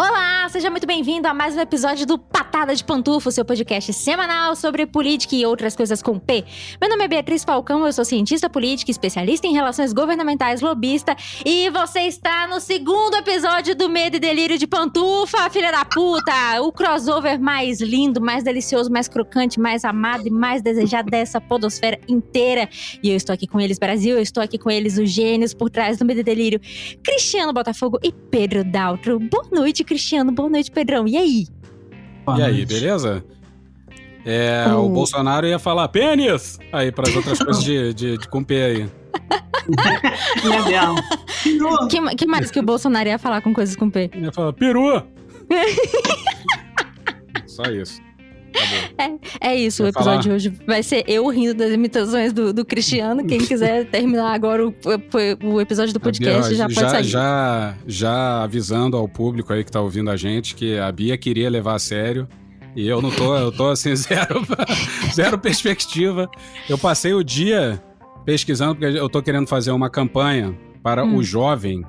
Olá, seja muito bem-vindo a mais um episódio do De Pantufo, seu podcast semanal sobre política e outras coisas com P. Meu nome é Beatriz Falcão, eu sou cientista política, especialista em relações governamentais, lobista, e você está no segundo episódio do Medo e Delírio de Pantufa, filha da puta! O crossover mais lindo, mais delicioso, mais crocante, mais amado e mais desejado dessa podosfera inteira. E eu estou aqui com eles, Brasil, eu estou aqui com eles, os gênios por trás do Medo e Delírio, Cristiano Botafogo e Pedro Daltro. Boa noite, Cristiano. Boa noite, Pedrão. E aí? Boa e aí, beleza? É, oh. O Bolsonaro ia falar pênis aí para as outras coisas de, de, de com P aí. Legal. que, que mais que o Bolsonaro ia falar com coisas com P? Ia falar peru. Só isso. É, é isso, o episódio falar? de hoje vai ser eu rindo das imitações do, do Cristiano. Quem quiser terminar agora o, o episódio do podcast já, já pode sair. Já, já avisando ao público aí que tá ouvindo a gente que a Bia queria levar a sério. E eu não tô, eu tô assim, zero, zero perspectiva. Eu passei o dia pesquisando, porque eu tô querendo fazer uma campanha para hum. o jovem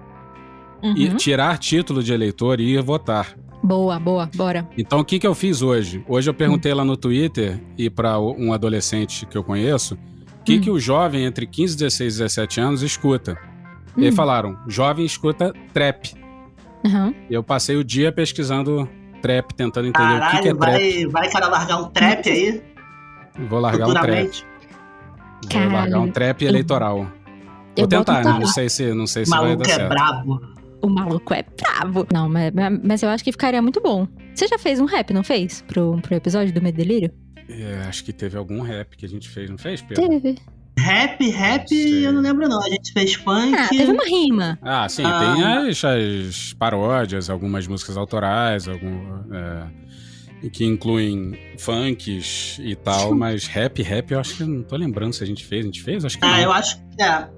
uhum. e tirar título de eleitor e ir votar. Boa, boa, bora. Então o que, que eu fiz hoje? Hoje eu perguntei hum. lá no Twitter e para um adolescente que eu conheço, o que, hum. que o jovem entre 15, 16 e 17 anos escuta. Hum. E aí falaram, jovem escuta trap. Uhum. Eu passei o dia pesquisando trap, tentando entender Caralho, o que, que é vai, trap. Vai, cara, largar um trap aí? Vou largar um trap. Vou Caralho. largar um trap eleitoral. Vou tentar, né? Não sei se, não sei se vai dar é certo. brabo o maluco é bravo. Não, mas, mas eu acho que ficaria muito bom. Você já fez um rap, não fez? Pro, pro episódio do Medelírio? É, acho que teve algum rap que a gente fez, não fez, Pedro? Teve. Rap, rap, eu não lembro não. A gente fez funk. Ah, teve uma rima. Ah, sim, ah. tem as, as, paródias, algumas músicas autorais, algum, é, que incluem funks e tal, mas rap, rap, eu acho que eu não tô lembrando se a gente fez. A gente fez? Acho que Ah, não. eu acho que é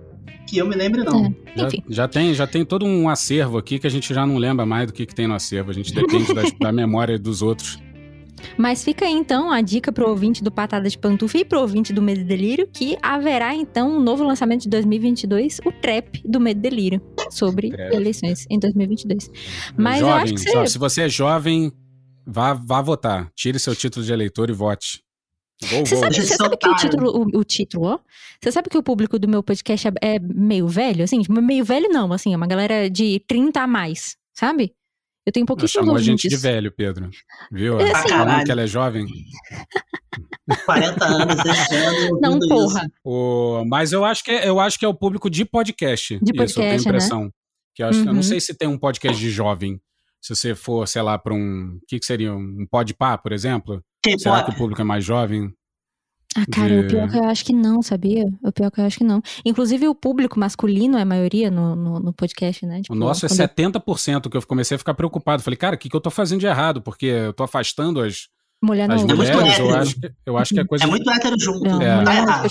que eu me lembro, não. É, já, já, tem, já tem todo um acervo aqui que a gente já não lembra mais do que, que tem no acervo. A gente depende das, da memória dos outros. Mas fica aí então a dica pro ouvinte do Patada de Pantufa e pro ouvinte do Medo e Delírio que haverá então um novo lançamento de 2022, o Trap do Medo e Delírio, sobre Trap. eleições em 2022. Mas jovem, eu acho que você... se você é jovem, vá, vá votar. Tire seu título de eleitor e vote. Vou, você sabe, você sabe que o título, o, o, título, ó, você sabe que o público do meu podcast é, é, meio velho, assim, tipo, meio velho não, assim, é uma galera de 30 a mais, sabe? Eu tenho pouquíssimos Chamou a gente de velho, Pedro. Viu? É, assim, Falando que ela é jovem. 40 anos, anos Não, porra. O, mas eu acho, que é, eu acho que é o público de podcast. De podcast, isso, eu tenho né? impressão. Né? Que eu, acho, uhum. eu não uhum. sei se tem um podcast de jovem. Se você for, sei lá, para um. O que, que seria? Um podpar, por exemplo? Será que o público é mais jovem? Ah, cara, de... o pior que eu acho que não, sabia? O pior que eu acho que não. Inclusive, o público masculino é a maioria no, no, no podcast, né? Tipo, o nosso é 70%, que eu comecei a ficar preocupado. Falei, cara, o que, que eu tô fazendo de errado? Porque eu tô afastando as, Mulher não. As mulheres, é eu, acho que, eu acho que é coisa. É muito hétero junto. Não, é. Tá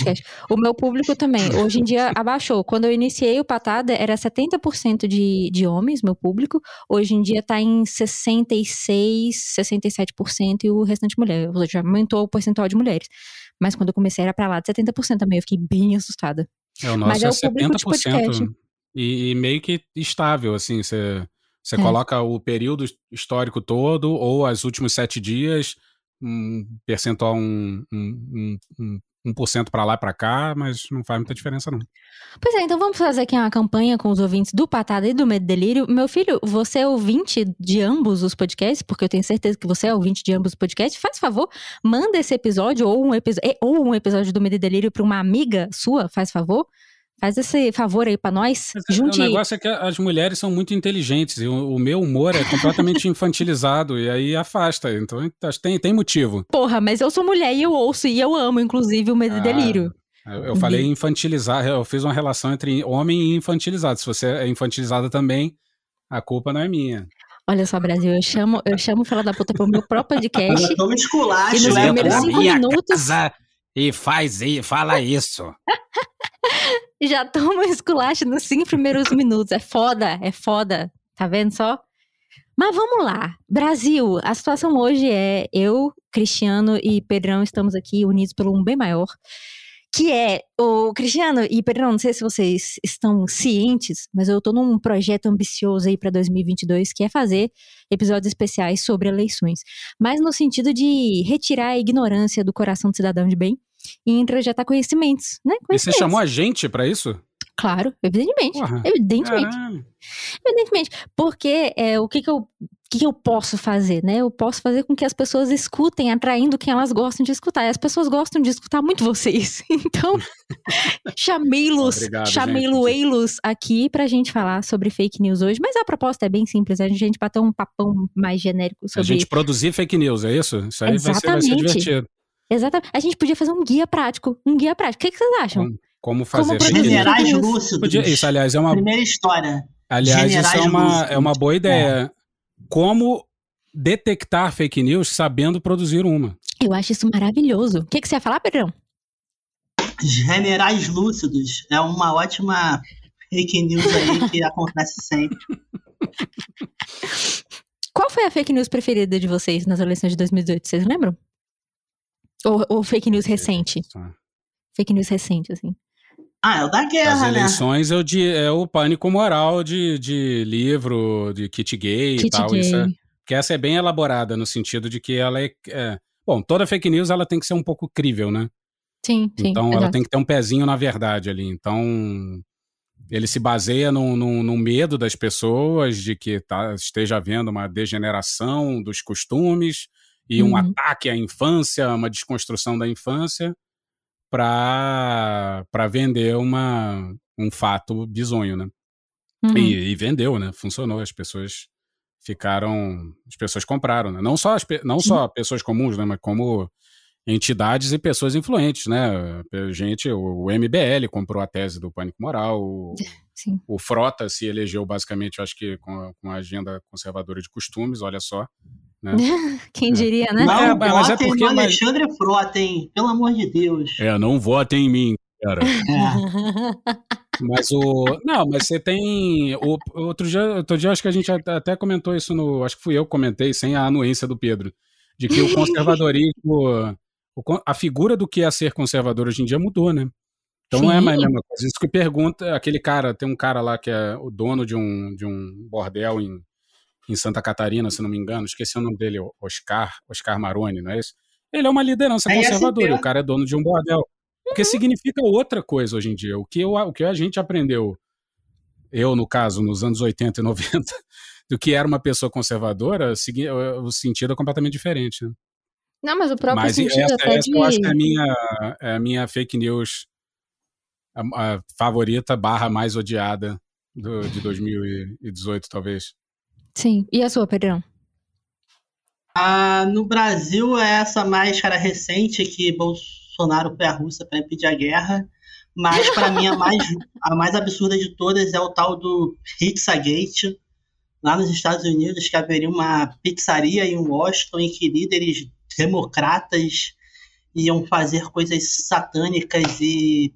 o meu público também. Hoje em dia abaixou. Quando eu iniciei o Patada, era 70% de, de homens, meu público. Hoje em dia tá em 66%, 67% e o restante mulher. Ou seja, aumentou o percentual de mulheres. Mas quando eu comecei era pra lá de 70% também. Eu fiquei bem assustada. É, o nosso Mas é, é o 70%. E, e, meio que estável, assim. Você, você é. coloca o período histórico todo ou os últimos sete dias um percentual, um, um, um, um 1% para lá para cá, mas não faz muita diferença não. Pois é, então vamos fazer aqui uma campanha com os ouvintes do Patada e do Medo Delírio. Meu filho, você é ouvinte de ambos os podcasts, porque eu tenho certeza que você é ouvinte de ambos os podcasts. Faz favor, manda esse episódio ou um, ou um episódio do Medo e Delírio para uma amiga sua, faz favor. Faz esse favor aí pra nós. Mas, é, Junte... O negócio é que as mulheres são muito inteligentes e o, o meu humor é completamente infantilizado e aí afasta. Então tem, tem motivo. Porra, mas eu sou mulher e eu ouço e eu amo, inclusive, o Medo ah, Delírio. Eu, eu falei infantilizar, eu fiz uma relação entre homem e infantilizado. Se você é infantilizada também, a culpa não é minha. Olha só, Brasil, eu chamo, eu chamo Fala da Puta pro meu próprio podcast. Toma esculacho, e nos né? primeiros cinco minutos... E faz e fala isso. já toma esculacho nos cinco primeiros minutos. É foda, é foda. Tá vendo só? Mas vamos lá. Brasil, a situação hoje é eu, Cristiano e Pedrão estamos aqui unidos por um bem maior, que é o Cristiano e Pedro, não sei se vocês estão cientes, mas eu tô num projeto ambicioso aí para 2022 que é fazer episódios especiais sobre eleições, mas no sentido de retirar a ignorância do coração do cidadão de bem e introjetar conhecimentos, né? Conhecimentos. E você chamou a gente para isso? Claro, evidentemente. Porra, evidentemente. Caramba. Evidentemente. Porque é, o que, que eu o que eu posso fazer, né? Eu posso fazer com que as pessoas escutem, atraindo quem elas gostam de escutar. E as pessoas gostam de escutar muito vocês. Então, chamei-los, chamei-los aqui pra gente falar sobre fake news hoje. Mas a proposta é bem simples, a gente bater um papão mais genérico sobre... A gente produzir fake news, é isso? Isso aí vai ser, vai ser, divertido. Exatamente. A gente podia fazer um guia prático, um guia prático. O que, que vocês acham? Como, como fazer como Generais lúcidos. Podia, isso, aliás, é uma... Primeira história. Aliás, Generais isso é uma, é uma boa ideia. É como detectar fake news sabendo produzir uma. Eu acho isso maravilhoso. O que, que você ia falar, Pedrão? Generais lúcidos. É uma ótima fake news aí que acontece sempre. Qual foi a fake news preferida de vocês nas eleições de 2018? Vocês lembram? Ou, ou fake news recente? Fake news recente, assim. Ah, é o da guerra, As né? eleições né? é, o de, é o pânico moral de, de livro, de kit gay kit e tal. Gay. Isso é, que essa é bem elaborada, no sentido de que ela é, é, Bom, toda fake news ela tem que ser um pouco crível, né? Sim, sim. Então ela tem que ter um pezinho na verdade ali. Então ele se baseia no, no, no medo das pessoas de que tá, esteja havendo uma degeneração dos costumes e uhum. um ataque à infância, uma desconstrução da infância para vender uma, um fato bizonho, né? Uhum. E, e, vendeu, né? Funcionou. As pessoas ficaram. As pessoas compraram, né? Não só, as, não só pessoas comuns, né? Mas como entidades e pessoas influentes, né? Gente, o, o MBL comprou a tese do pânico moral, o, o Frota se elegeu basicamente, acho que com, com a agenda conservadora de costumes, olha só. Né? Quem diria, né? Não, é, mas é porque, no Alexandre mas... Frota, hein? Pelo amor de Deus. É, não votem em mim, cara. É. Mas o. Não, mas você tem. O, outro, dia, outro dia, acho que a gente até comentou isso no. Acho que fui eu que comentei, sem a anuência do Pedro. De que o conservadorismo. a figura do que é ser conservador hoje em dia mudou, né? Então Sim. não é mais a mesma coisa. Isso que pergunta. Aquele cara, tem um cara lá que é o dono de um, de um bordel em em Santa Catarina, se não me engano, esqueci o nome dele, Oscar, Oscar Maroni, não é isso? Ele é uma liderança conservadora, o cara é dono de um bordel. O que significa outra coisa hoje em dia. O que, eu, o que a gente aprendeu, eu no caso, nos anos 80 e 90, do que era uma pessoa conservadora, o sentido é completamente diferente. Né? Não, mas o próprio mas sentido essa, até essa de... eu acho que é a minha, é a minha fake news a, a favorita barra mais odiada do, de 2018, talvez. Sim. E a sua, Pedrão? Ah, no Brasil é essa mais cara recente que Bolsonaro foi à Rússia para impedir a guerra. Mas para mim a mais, a mais absurda de todas é o tal do Pizzagate, lá nos Estados Unidos, que haveria uma pizzaria em Washington em que líderes democratas iam fazer coisas satânicas e,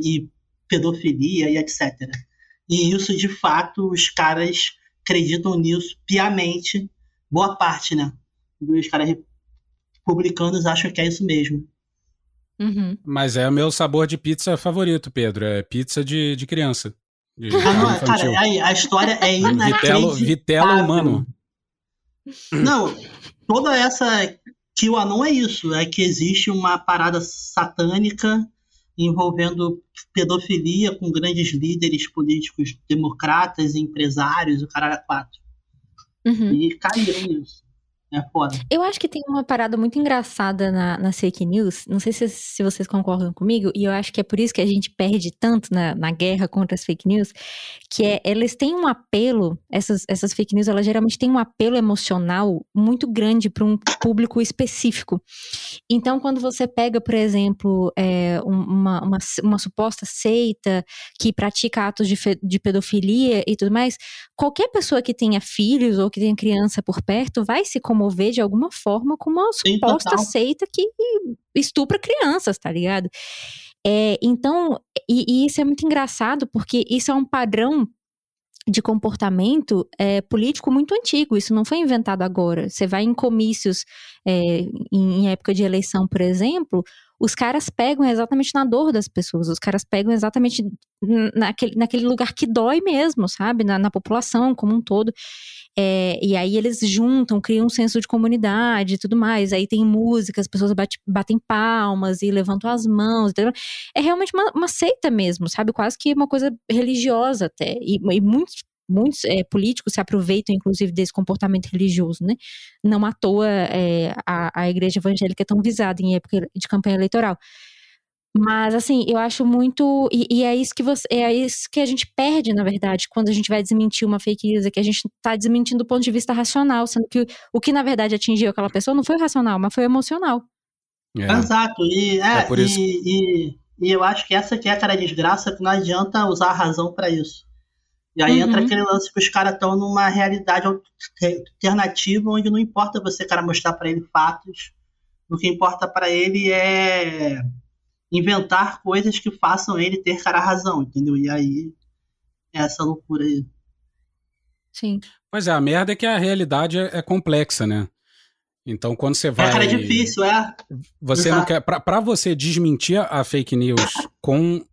e pedofilia e etc. E isso, de fato, os caras acreditam nisso piamente. Boa parte, né? Dos caras republicanos acham que é isso mesmo. Uhum. Mas é o meu sabor de pizza favorito, Pedro. É pizza de, de criança. De ah, não, cara, a, a, história é inacreditável. Vitelo, vitelo humano. Não, toda essa que o anão é isso, é que existe uma parada satânica envolvendo pedofilia com grandes líderes políticos democratas, empresários, o caralho a quatro. Uhum. E caíram nisso. É foda. Eu acho que tem uma parada muito engraçada na, na fake news. Não sei se, se vocês concordam comigo, e eu acho que é por isso que a gente perde tanto na, na guerra contra as fake news, que é eles têm um apelo, essas, essas fake news, elas geralmente têm um apelo emocional muito grande para um público específico. Então, quando você pega, por exemplo, é, uma, uma, uma, suposta seita que pratica atos de, fe, de pedofilia e tudo mais, qualquer pessoa que tenha filhos ou que tenha criança por perto vai se comover promover de alguma forma com uma suposta Sim, seita que estupra crianças, tá ligado? É, então, e, e, isso é muito engraçado porque isso é um padrão de comportamento é, político muito antigo, isso não foi inventado agora. Você vai em comícios é, em época de eleição, por exemplo, os caras pegam exatamente na dor das pessoas, os caras pegam exatamente naquele, naquele lugar que dói mesmo, sabe? Na, na população como um todo. É, e aí eles juntam, criam um senso de comunidade e tudo mais. Aí tem música, as pessoas bate, batem palmas e levantam as mãos. É realmente uma, uma, seita mesmo, sabe? Quase que uma coisa religiosa até. E, e muitos muitos é, políticos se aproveitam, inclusive, desse comportamento religioso, né? Não à toa é, a, a igreja evangélica é tão visada em época de campanha eleitoral. Mas, assim, eu acho muito. E, e, é isso que você. É isso que a gente perde, na verdade, quando a gente vai desmentir uma fake news, é que a gente está desmentindo do ponto de vista racional, sendo que o que, na verdade, atingiu aquela pessoa não foi racional, mas foi emocional. É. Exato. E, é, é e, e, e, eu acho que essa que é a cara desgraça, que não adianta usar a razão para isso. E aí uhum. entra aquele lance que os caras estão numa realidade alternativa onde não importa você, cara, mostrar para ele fatos. O que importa para ele é inventar coisas que façam ele ter cara razão, entendeu? E aí é essa loucura aí. Sim. Pois é, a merda é que a realidade é, é complexa, né? Então, quando você vai. É, cara, é difícil, é. Você Exato. não quer. Para você desmentir a fake news com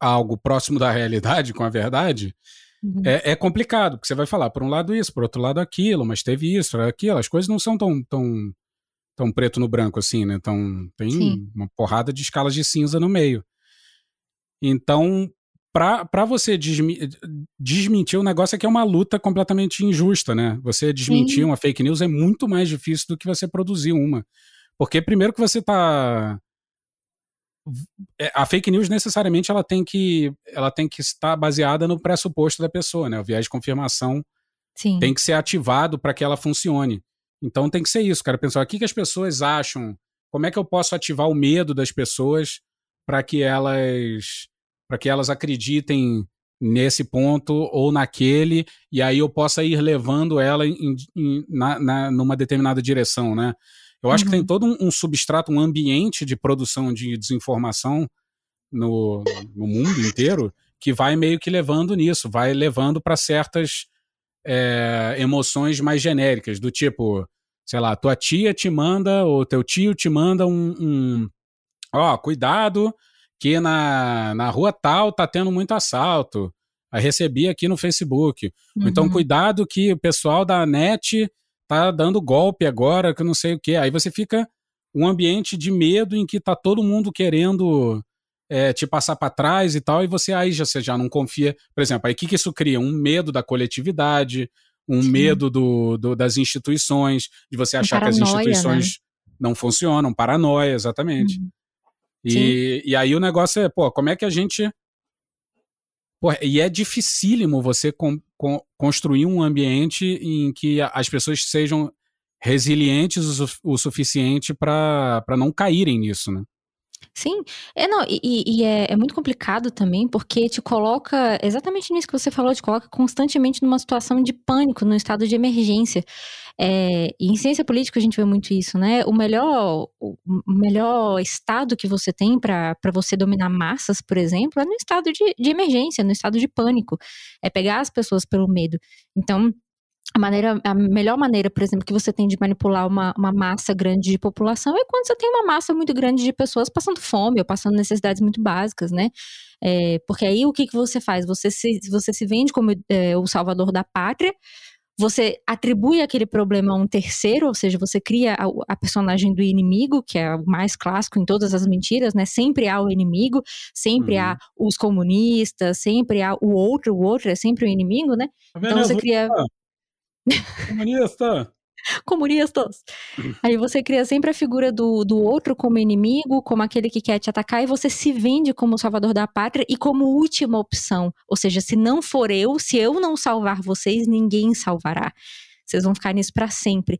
algo próximo da realidade, com a verdade, uhum. é, é, complicado, porque você vai falar por um lado isso, por outro lado aquilo, mas teve isso, aquilo, as coisas não são tão, tão, tão preto no branco assim, né? Então, tem Sim. uma porrada de escalas de cinza no meio. Então, para você desmi desmentir o negócio é que é uma luta completamente injusta, né? Você desmentir Sim. uma fake news é muito mais difícil do que você produzir uma. Porque primeiro que você está a fake news necessariamente ela tem que ela tem que estar baseada no pressuposto da pessoa, né? O viés de confirmação Sim. tem que ser ativado para que ela funcione. Então tem que ser isso, cara. Pensar o que, que as pessoas acham, como é que eu posso ativar o medo das pessoas para que elas para que elas acreditem nesse ponto ou naquele e aí eu possa ir levando ela em, em, na, na, numa determinada direção, né? Eu acho uhum. que tem uhum. todo um, um, substrato, um ambiente de produção de desinformação no, no mundo inteiro que vai meio que levando nisso, vai levando para certas é, emoções mais genéricas, do tipo, sei lá, tua tia te manda, ou teu tio te manda um. um ó, cuidado, que na, na rua tal tá tendo muito assalto. Aí recebi aqui no Facebook. Então, uhum. Então, cuidado que o pessoal da net tá dando golpe agora, que eu não sei o que. Aí você fica um ambiente de medo em que tá todo mundo querendo é, te passar para trás e tal, e você aí já, você já não confia. Por exemplo, aí o que, que isso cria? Um medo da coletividade, um Sim. medo do, do, das instituições, de você achar paranoia, que as instituições né? não funcionam, paranoia, exatamente. Uhum. E, e aí o negócio é, pô, como é que a gente. Pô, e é dificílimo você com, com, construir um ambiente em que as pessoas sejam resilientes o, o suficiente para não caírem nisso, né? Sim, é, não, e, e é, é, muito complicado também, porque te coloca, exatamente nisso que você falou, te coloca constantemente numa situação de pânico, num estado de emergência. É, e em ciência política a gente vê muito isso, né? O melhor, o melhor estado que você tem para você dominar massas, por exemplo, é no estado de, de emergência, no estado de pânico. É pegar as pessoas pelo medo. Então, a, maneira, a melhor maneira, por exemplo, que você tem de manipular uma, uma massa grande de população é quando você tem uma massa muito grande de pessoas passando fome ou passando necessidades muito básicas, né? É, porque aí o que, que você faz? Você se, você se vende como é, o salvador da pátria, você atribui aquele problema a um terceiro, ou seja, você cria a, a, personagem do inimigo, que é o mais clássico em todas as mentiras, né? Sempre há o inimigo, sempre uhum. há os comunistas, sempre há o outro, o outro é sempre o inimigo, né? Tá então você cria. Comunista! Comunistas! Aí você cria sempre a figura do, do outro como inimigo, como aquele que quer te atacar, e você se vende como salvador da pátria e como última opção. Ou seja, se não for eu, se eu não salvar vocês, ninguém salvará. Vocês vão ficar nisso para sempre.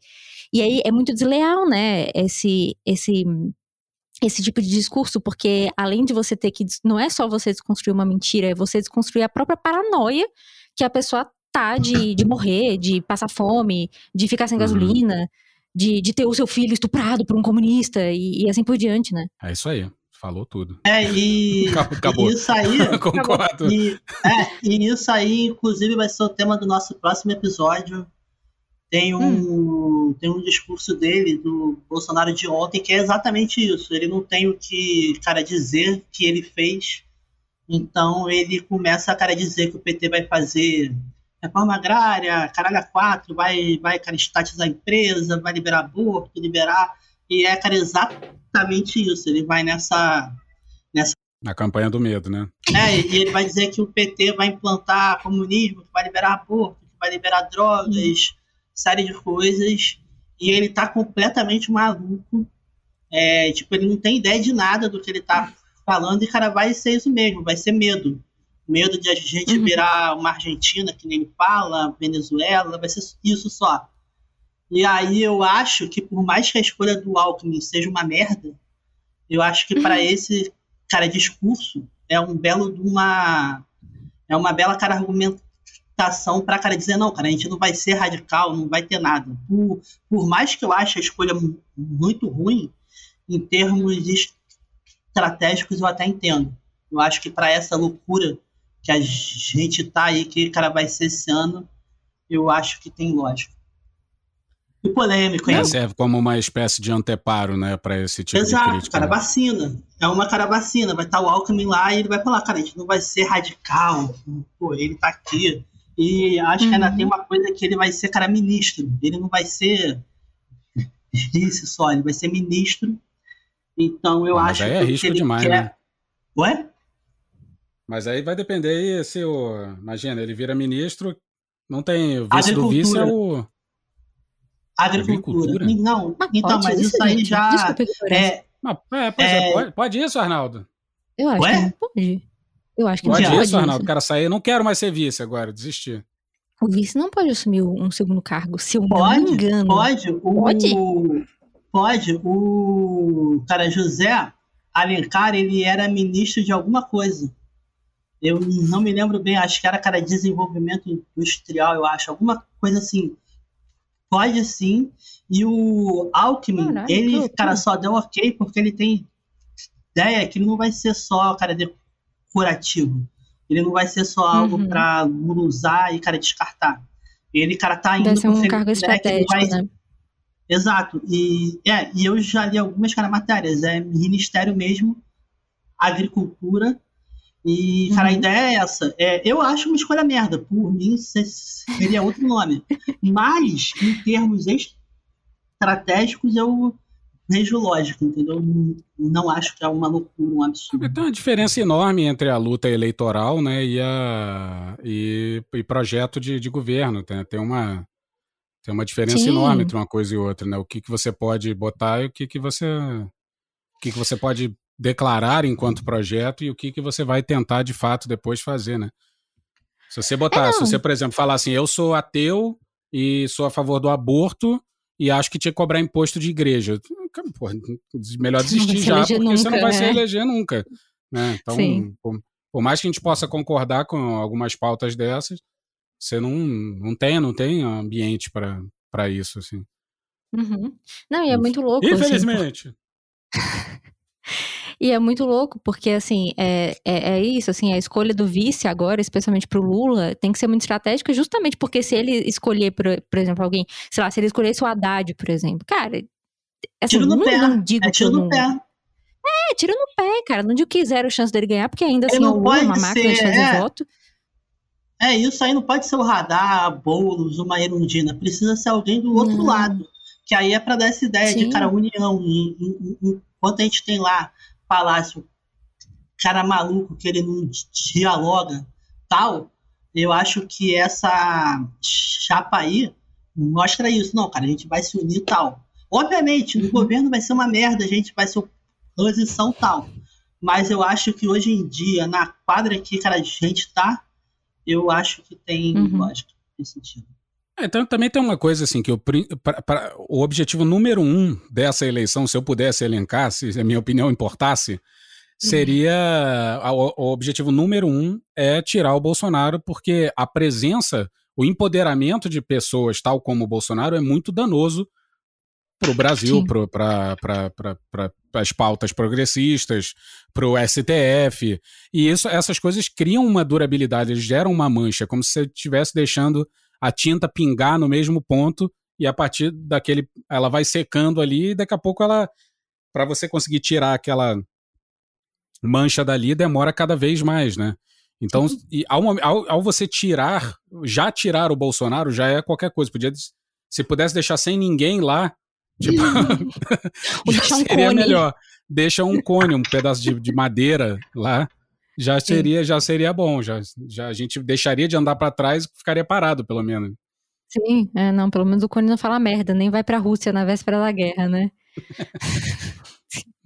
E aí é muito desleal, né? Esse, esse, esse tipo de discurso, porque além de você ter que. Não é só você desconstruir uma mentira, é você desconstruir a própria paranoia que a pessoa tá de, de morrer, de passar fome, de ficar sem uhum. gasolina, de, de ter o seu filho estuprado por um comunista e, e assim por diante, né? É isso aí. Falou tudo. É, e, Acabou. e isso aí. Concordo. E, é, e isso aí, inclusive, vai ser o tema do nosso próximo episódio. Tem um. Hum. Tem um discurso dele, do Bolsonaro de ontem, que é exatamente isso. Ele não tem o que, cara, dizer que ele fez. Então ele começa a, cara, dizer que o PT vai fazer reforma agrária, caralho a quatro, vai, vai, cara, estatizar a empresa, vai liberar aborto, liberar. E é, cara, exatamente isso. Ele vai nessa. nessa na campanha do medo, né? É, e ele vai dizer que o PT vai implantar comunismo, que vai liberar aborto, que vai liberar drogas, série de coisas. E ele tá completamente maluco. É, tipo, ele não tem ideia de nada do que ele tá falando, e, cara, vai ser isso mesmo, vai ser medo. Medo de a gente uhum. virar uma Argentina, que nem fala, Venezuela, vai ser isso só. E aí eu acho que por mais que a escolha do Alckmin seja uma merda, eu acho que uhum. para esse cara discurso é um belo de uma é uma bela cara argumentação para cara dizer não, cara, a gente não vai ser radical, não vai ter nada. Por, por mais que eu ache a escolha muito ruim em termos estratégicos, eu até entendo. Eu acho que para essa loucura que a gente tá aí, que cara vai ser esse ano, eu acho que tem lógica. E polêmico, hein? serve como uma espécie de anteparo, né, para esse tipo Exato, de crítica. cara, né? vacina. É uma cara vacina. Vai estar tá o Alckmin lá e ele vai falar, cara, a gente não vai ser radical. Pô, ele tá aqui. E acho uhum. que ainda tem uma coisa que ele vai ser, cara, ministro. Ele não vai ser isso só, ele vai ser ministro. Então eu Mas acho aí é que risco ele demais, quer... né? Ué? Mas aí vai depender aí se o. Imagina, ele vira ministro, não tem. O vice do vice é o. Agricultura. Agricultura? Não, então, mas isso, aí já. Desculpa, é, mas, é, pois é, é, pode, pode isso, Arnaldo? Eu acho Ué? que pode. Eu acho que pode não pode isso, Arnaldo. O cara sair, não quero mais ser vice agora, desistir. O vice não pode assumir um segundo cargo, se eu pode, não me engano. Pode, o, pode. Pode. O cara José Alencar, ele era ministro de alguma coisa. Eu não me lembro bem, acho que era cara desenvolvimento industrial, eu acho, alguma coisa assim. Pode sim. E o Alckmin, ele, cara, só deu ok porque ele tem ideia que ele não vai ser só, cara, decorativo. Ele não vai ser só algo uhum. para usar e, cara, descartar. Ele, cara, tá indo... Vai ser um cargo estratégico, vai... né? Exato. E, é, e eu já li algumas, cara, matérias. É Ministério mesmo, Agricultura e, cara, uhum. a ideia é essa. É, eu acho uma escolha merda. Por mim, seria outro nome. Mas, em termos estratégicos, eu vejo lógico, entendeu? Não acho que é uma loucura, um absurdo. Tem uma diferença enorme entre a luta eleitoral né, e, a, e, e projeto de, de governo. Tem, tem, uma, tem uma diferença Sim. enorme entre uma coisa e outra. Né? O que, que você pode botar e o que, que você. O que, que você pode declarar enquanto projeto e o que, que você vai tentar de fato depois fazer, né? Se você botar, é, se você, por exemplo, falar assim, eu sou ateu e sou a favor do aborto e acho que tinha que cobrar imposto de igreja. Pô, melhor desistir já, porque nunca, você não vai né? se eleger nunca. Né? Então, por, por, mais que a gente possa concordar com algumas pautas dessas, você não, não tem, não tem ambiente para isso, assim. Uhum. Não, e é muito louco. Assim, Infelizmente. Assim, E é muito louco, porque, assim, é, é, é isso, assim, a escolha do vice agora, especialmente pro Lula, tem que ser muito estratégica, justamente porque se ele escolher, por, por exemplo, alguém, sei lá, se ele escolhesse o Haddad, por exemplo, cara, assim, tiro no não, pé. não digo é tiro no não... pé. É, tiro no pé, cara. Não digo que zero chance dele ganhar, porque ainda assim, o Lula é uma máquina de fazer é... voto. É, isso aí não pode ser o radar, Boulos, uma Erundina. Precisa ser alguém do outro não. lado. Que aí é para dar essa ideia Sim. de, cara, união. Enquanto a gente tem lá Palácio, cara maluco que ele não dialoga, tal, eu acho que essa chapa aí mostra isso. Não, cara, a gente vai se unir tal. Obviamente, no uhum. governo vai ser uma merda, a gente vai ser oposição tal. Mas eu acho que hoje em dia, na quadra que cara, a gente tá, eu acho que tem uhum. lógica nesse sentido. É, então também tem uma coisa assim que eu, pra, pra, o objetivo número um dessa eleição, se eu pudesse elencar, se a minha opinião importasse, seria o, o objetivo número um é tirar o Bolsonaro, porque a presença, o empoderamento de pessoas tal como o Bolsonaro é muito danoso para o Brasil, para as pautas progressistas, para o STF. E isso, essas coisas criam uma durabilidade, eles geram uma mancha, como se você estivesse deixando a tinta pingar no mesmo ponto e a partir daquele. Ela vai secando ali e daqui a pouco ela. Para você conseguir tirar aquela mancha dali, demora cada vez mais, né? Então, e ao, ao, ao, você tirar, já tirar o Bolsonaro, já é qualquer coisa. Podia, se pudesse deixar sem ninguém lá, tipo, já seria melhor. Deixa um cone, um pedaço de, de madeira lá, já seria, já seria bom. Já, já a gente deixaria de andar para trás e ficaria parado, pelo menos. Sim, é, não, pelo menos o cone não fala merda, nem vai pra Rússia na véspera da guerra, né?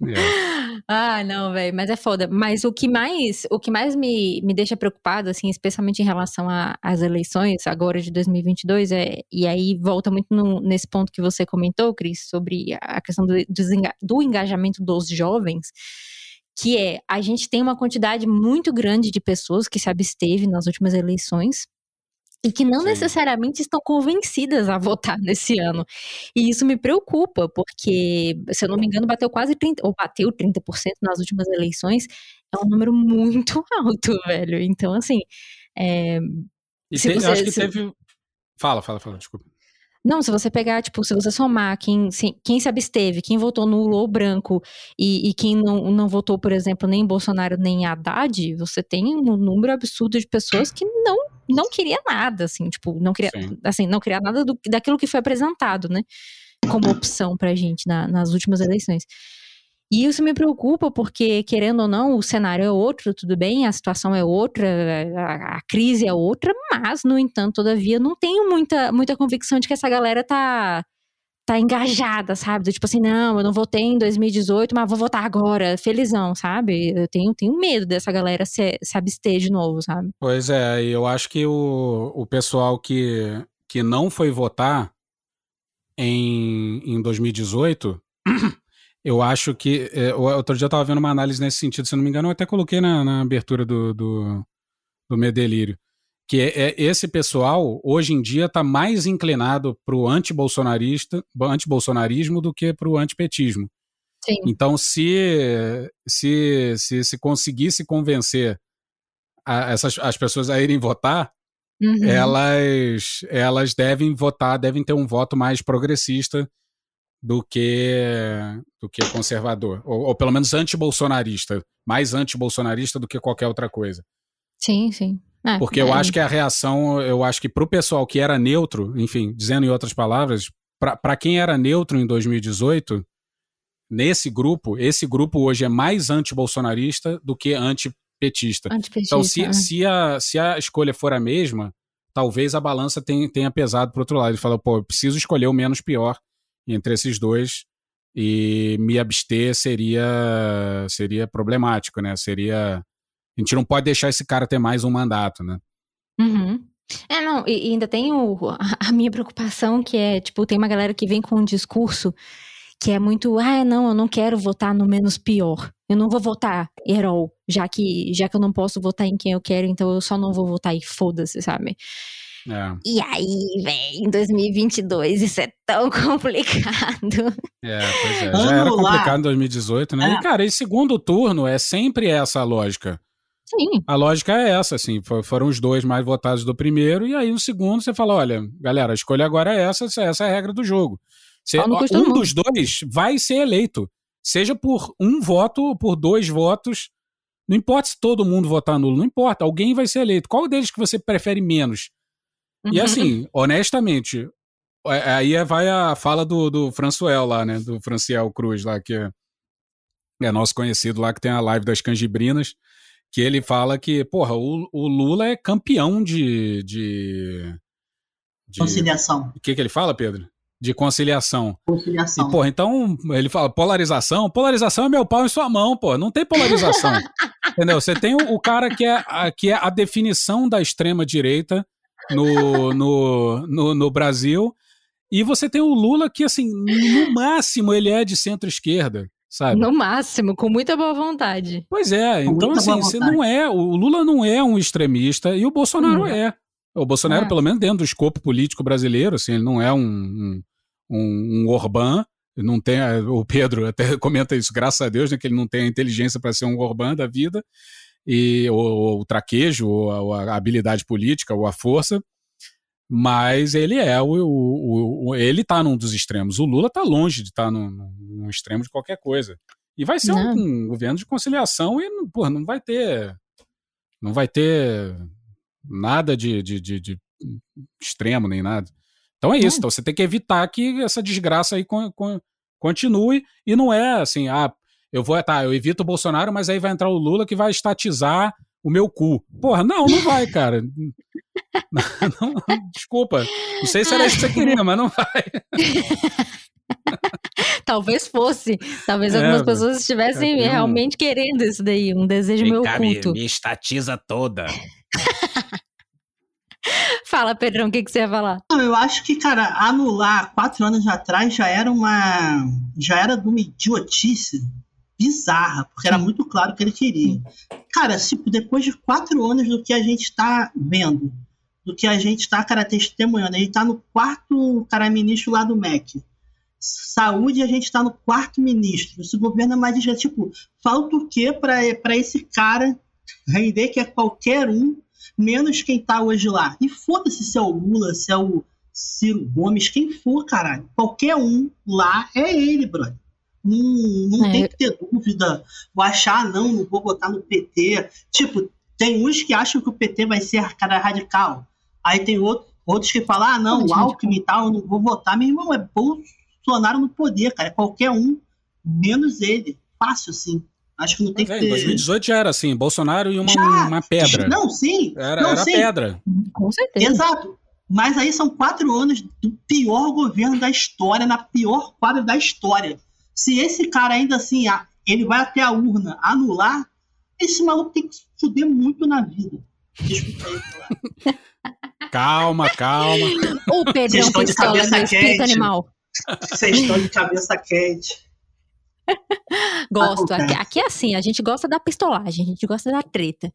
É. Ah, não, velho, mas é foda. Mas o que mais, o que mais me, me deixa preocupado, assim, especialmente em relação às eleições agora de 2022, é, e aí volta muito no, nesse ponto que você comentou, Cris, sobre a questão do, do engajamento dos jovens, que é, a gente tem uma quantidade muito grande de pessoas que se absteve nas últimas eleições, e que não Sim. necessariamente estão convencidas a votar nesse ano. E isso me preocupa, porque, se eu não me engano, bateu quase 30%, ou bateu 30% nas últimas eleições. É um número muito alto, velho. Então, assim. É, e te, você, acho que se... teve. Fala, fala, fala, desculpa. Não, se você pegar, tipo, se você somar quem, quem se absteve, quem votou nulo ou branco e, e quem não, não votou, por exemplo, nem Bolsonaro nem Haddad, você tem um número absurdo de pessoas que não não queria nada, assim, tipo, não queria, assim, não queria nada do, daquilo que foi apresentado, né, como opção pra gente na, nas últimas eleições. E isso me preocupa porque, querendo ou não, o cenário é outro, tudo bem, a situação é outra, a, a, crise é outra, mas, no entanto, todavia, não tenho muita, muita convicção de que essa galera tá, tá engajada, sabe? Tipo assim, não, eu não votei em 2018, mas vou votar agora, felizão, sabe? Eu tenho, tenho medo dessa galera se, se abster de novo, sabe? Pois é, eu acho que o, o pessoal que, que não foi votar em, em 2018 Eu acho que. É, outro dia eu estava vendo uma análise nesse sentido, se não me engano, eu até coloquei na, na abertura do, do, do Medelírio. Que é, é, esse pessoal, hoje em dia, está mais inclinado para o anti-bolsonarista, anti-bolsonarismo do que para o antipetismo. Sim. Então, se, se, se, se conseguisse convencer a, essas, as pessoas a irem votar, uhum. elas, elas devem votar, devem ter um voto mais progressista do que do que conservador, ou, ou pelo menos anti-bolsonarista, mais anti-bolsonarista do que qualquer outra coisa. Sim, sim. É, Porque eu é. acho que a reação, eu acho que para o pessoal que era neutro, enfim, dizendo em outras palavras, para quem era neutro em 2018, nesse grupo, esse grupo hoje é mais anti-bolsonarista do que antipetista. antipetista então, se, é. se, a, se a escolha for a mesma, talvez a balança tenha, tenha pesado para outro lado. Ele fala, pô, eu preciso escolher o menos pior entre esses dois e me abster seria seria problemático, né? Seria a gente não pode deixar esse cara ter mais um mandato, né? Uhum. É, não, e, ainda tem o, a minha preocupação que é, tipo, tem uma galera que vem com um discurso que é muito, ah, não, eu não quero votar no menos pior. Eu não vou votar herói, já que, já que eu não posso votar em quem eu quero, então eu só não vou votar e foda-se, sabe? É. E aí, velho, em 2022 isso é tão complicado. É, pois é. Já era complicado em 2018, né? É. E, cara, e segundo turno é sempre essa a lógica. Sim. A lógica é essa, assim, foram os dois mais votados do primeiro, e aí no segundo você fala, olha, galera, a escolha agora é essa, essa é a regra do jogo. Você, um dos dois vai ser eleito, seja por um voto ou por dois votos, não importa se todo mundo votar nulo, não importa, alguém vai ser eleito. Qual deles que você prefere menos? E uhum. assim, honestamente, é, aí vai a fala do, do Françoel lá, né? Do Franciel Cruz lá, que é, é nosso conhecido lá, que tem a live das canjibrinas, que ele fala que, porra, o, o Lula é campeão de, de, de... Conciliação. O que, que ele fala, Pedro? De conciliação. Conciliação. E, porra, então ele fala polarização. Polarização é meu pau em sua mão, pô. Não tem polarização. Entendeu? Você tem o, o cara que é, a, que é a definição da extrema-direita no, no, no, no Brasil. E você tem o Lula que, assim, no máximo ele é de centro-esquerda, sabe? No máximo, com muita boa vontade. Pois é, com então assim, você não é, o Lula não é um extremista e o Bolsonaro hum. é. O Bolsonaro, é. pelo menos dentro do escopo político brasileiro, assim, ele não é um, um, um, um Orbán, não tem, o Pedro até comenta isso, graças a Deus, né, que ele não tem a inteligência para ser um Orbán da vida, e ou, ou o traquejo, ou a, ou a, habilidade política, ou a força. Mas ele é o, o, o, ele tá num dos extremos. O Lula tá longe de estar tá num, num, extremo de qualquer coisa. E vai ser um, um, governo de conciliação e, porra, não vai ter. Não vai ter nada de, de, de, de extremo nem nada. Então é isso. Então você tem que evitar que essa desgraça aí con, con, continue. E não é assim, ah, eu vou, tá, eu evito o Bolsonaro, mas aí vai entrar o Lula que vai estatizar o meu cu. Porra, não, não vai, cara. não, desculpa. Não sei se era isso que você queria, mas não vai. Talvez fosse. Talvez é, algumas pessoas estivessem realmente querendo isso daí, um desejo meu oculto. Me, me estatiza toda. Fala, Pedrão, o que, que você ia falar? Eu acho que, cara, anular quatro anos atrás já era uma. já era de uma idiotice bizarra, porque era muito claro que ele queria. Cara, se depois de quatro anos do que a gente está vendo, do que a gente está, cara, testemunhando, ele está no quarto, cara, ministro lá do MEC. Saúde, a gente está no quarto ministro. Esse governo é mais de tipo, falta o quê para esse cara render que é qualquer um, menos quem está hoje lá? E foda-se se é o Lula, se é o Ciro Gomes, quem for, caralho. Qualquer um lá é ele, brother. Não, não é. tem que ter dúvida. Vou achar, não, não vou votar no PT. Tipo, tem uns que acham que o PT vai ser cara radical. Aí tem outro, outros que falam, ah, não, o Alckmin e tal, eu não vou votar. Meu irmão, é Bolsonaro no poder, cara. É qualquer um, menos ele. Fácil, assim. Acho que não tem que ter... Em 2018 já era assim, Bolsonaro e uma, já, uma pedra. Não, sim. Era, não, era sim. pedra. Com certeza. Exato. Mas aí são quatro anos do pior governo da história, na pior quadra da história. Se esse cara ainda assim, ele vai até a urna anular, esse maluco tem que se fuder muito na vida. Desculpa aí, Calma, calma. O Pedrão pistola no espírito animal. Vocês estão de cabeça quente. Gosto. Aqui, aqui, é assim, a gente gosta da pistolagem, a gente gosta da treta.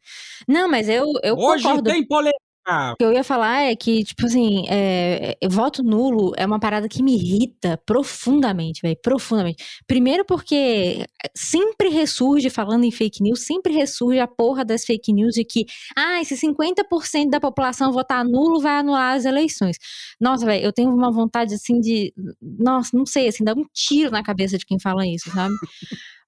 Não, mas eu, eu Hoje concordo. tem polêmica. O que eu ia falar é que, tipo assim, é, é, voto nulo é uma parada que me irrita profundamente, velho, profundamente. Primeiro porque sempre ressurge, falando em fake news, sempre ressurge a porra das fake news de que, ah, se 50% da população votar nulo, vai anular as eleições. Nossa, velho, eu tenho uma vontade, assim, de, nossa, não sei, assim, dar um tiro na cabeça de quem fala isso, sabe?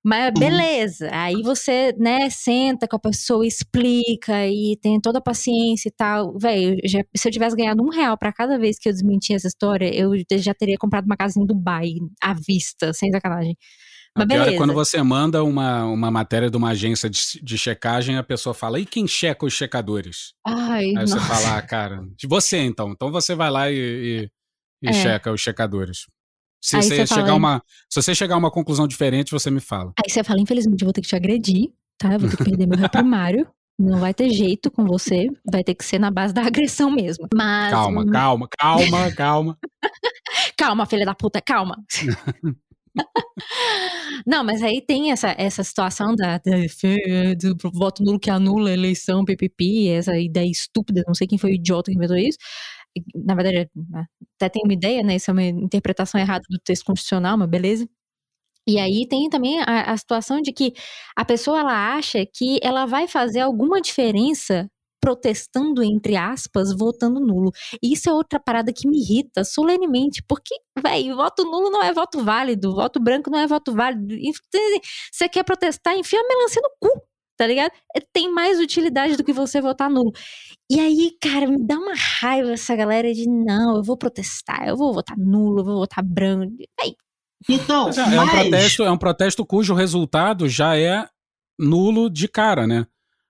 Mas uhum. beleza, aí você, né, senta com a pessoa, explica e tem toda a paciência e tal. Velho, se eu tivesse ganhado um real para cada vez que eu desmentia essa história, eu já teria comprado uma casa em Dubai, à vista, sem sacanagem. Mas beleza. é quando você manda uma, uma matéria de uma agência de, de checagem, a pessoa fala, e quem checa os checadores? Ai, Aí nossa. você fala, ah, cara, de você então. Então você vai lá e, e, e é. checa os checadores. Se você, você chegar fala, uma, se você chegar a uma conclusão diferente, você me fala. Aí você fala, infelizmente, eu vou ter que te agredir, tá? Eu vou ter que perder meu réu primário. Não vai ter jeito com você, vai ter que ser na base da agressão mesmo. Mas. Calma, calma, calma, calma. calma, filha da puta, calma. Não, mas aí tem essa, essa situação da, da do voto nulo que anula a eleição, PPP, essa ideia estúpida, não sei quem foi o idiota que inventou isso na verdade, até tenho uma ideia, né? Isso é uma interpretação errada do texto constitucional, mas beleza. E aí tem também a, a, situação de que a pessoa ela acha que ela vai fazer alguma diferença protestando, entre aspas, votando nulo. E isso é outra parada que me irrita solenemente, porque, velho, voto nulo não é voto válido, voto branco não é voto válido. Você quer protestar, enfia a melancia no cu tá ligado? É, tem mais utilidade do que você votar nulo. E aí, cara, me dá uma raiva essa galera de não, eu vou protestar, eu vou votar nulo, eu vou votar branco. Aí. Então, é, mas... é, um protesto, é um protesto cujo resultado já é nulo de cara, né?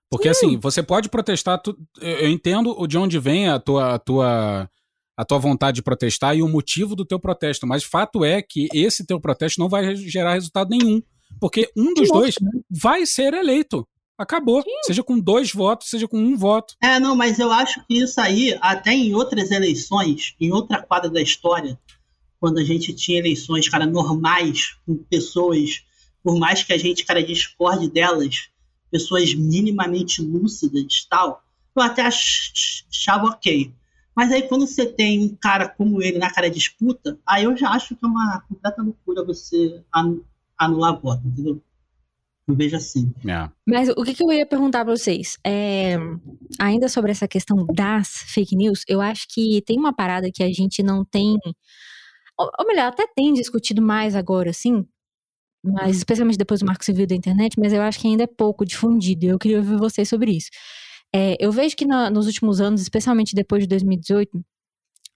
Porque uh. assim, você pode protestar, tu, eu entendo de onde vem a tua, a tua a tua vontade de protestar e o motivo do teu protesto, mas fato é que esse teu protesto não vai gerar resultado nenhum, porque um dos dois né? vai ser eleito. Acabou. Sim. Seja com dois votos, seja com um voto. É, não, mas eu acho que isso aí, até em outras eleições, em outra quadra da história, quando a gente tinha eleições, cara, normais, com pessoas, por mais que a gente, cara, discorde delas, pessoas minimamente lúcidas tal, eu até achava ok. Mas aí quando você tem um cara como ele na cara disputa, aí eu já acho que é uma completa loucura você anular voto, entendeu? Eu vejo assim. É. Mas o que, que eu ia perguntar pra vocês? É, ainda sobre essa questão das fake news, eu acho que tem uma parada que a gente não tem. Ou, melhor, até tem discutido mais agora, sim. Mas especialmente depois do marco civil da internet, mas eu acho que ainda é pouco difundido. e Eu queria ouvir vocês sobre isso. É, eu vejo que na- nos últimos anos, especialmente depois de 2018,